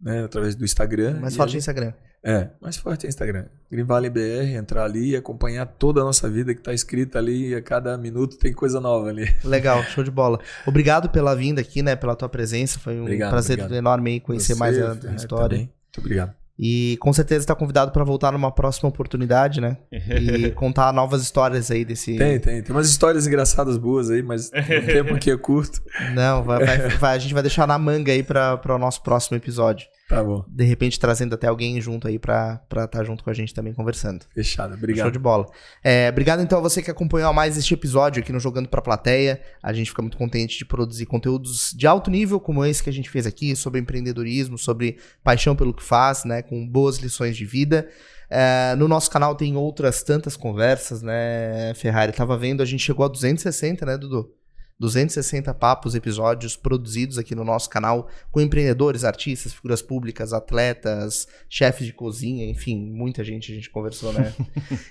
né? Através do Instagram. mais forte ali- Instagram. É, mais forte é Instagram. Green Valley BR, entrar ali e acompanhar toda a nossa vida que está escrita ali e a cada minuto tem coisa nova ali. Legal, show de bola. Obrigado pela vinda aqui, né, pela tua presença, foi um Obrigado, prazer obrigado. enorme aí conhecer Você, mais a, a Ferrari, história. também. Muito obrigado. E com certeza está convidado para voltar numa próxima oportunidade, né, e contar novas histórias aí desse... Tem, tem. Tem umas histórias engraçadas boas aí, mas o tempo aqui é curto. Não, vai- vai- vai- a gente vai deixar na manga aí para o nosso próximo episódio. Tá bom. De repente trazendo até alguém junto aí pra estar junto com a gente também conversando. Fechado. Show Obrigado. de bola. É, obrigado então a você que acompanhou mais este episódio aqui no Jogando Pra Plateia. A gente fica muito contente de produzir conteúdos de alto nível como esse que a gente fez aqui, sobre empreendedorismo, sobre paixão pelo que faz, né, com boas lições de vida. É, no nosso canal tem outras tantas conversas, né, Ferrari? Tava vendo, a gente chegou a 260, né, Dudu? 260 papos, episódios produzidos aqui no nosso canal com empreendedores, artistas, figuras públicas, atletas, chefes de cozinha, enfim, muita gente a gente conversou, né?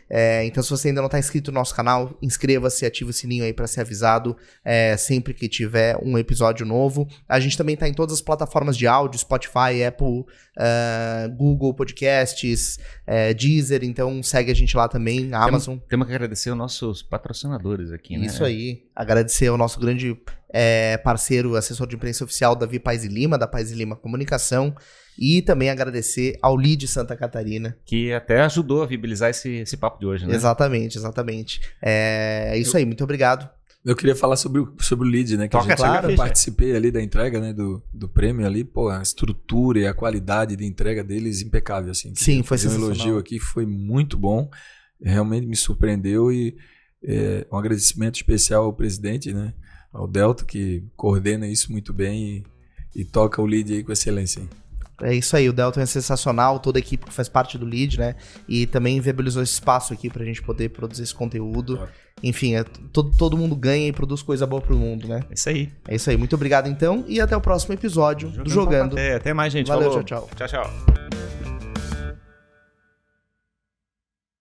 É, então, se você ainda não está inscrito no nosso canal, inscreva-se, ative o sininho aí para ser avisado é, sempre que tiver um episódio novo. A gente também está em todas as plataformas de áudio, Spotify, Apple, ah, Google Podcasts, é, Deezer, então segue a gente lá também, Amazon. Temos que agradecer aos nossos patrocinadores aqui, né? Isso aí. Agradecer ao nosso grande é, parceiro, assessor de imprensa oficial, Davi Paz e Lima, da Paz e Lima Comunicação. E também agradecer ao LID Santa Catarina. Que até ajudou a viabilizar esse, esse papo de hoje, né? Exatamente, exatamente. É, é isso aí, muito obrigado. Eu queria falar sobre o, sobre o lead, né? Que Toca a gente essa eu participei ali da entrega, né? Do, do prêmio ali. Pô, a estrutura e a qualidade de entrega deles impecável, assim. Sim, foi fazer um sensacional. elogio aqui, foi muito bom. Realmente me surpreendeu e é, um agradecimento especial ao presidente, né? Ao Delta, que coordena isso muito bem e, e toca o lead aí com excelência. hein? É isso aí, o Delton é sensacional, toda a equipe que faz parte do LID, né? E também viabilizou esse espaço aqui pra gente poder produzir esse conteúdo. Top. Enfim, é, todo, todo mundo ganha e produz coisa boa pro mundo, né? É isso aí. É isso aí, muito obrigado então e até o próximo episódio do Jogando. É, até mais, gente. Valeu, Falou. tchau, tchau. Tchau, tchau.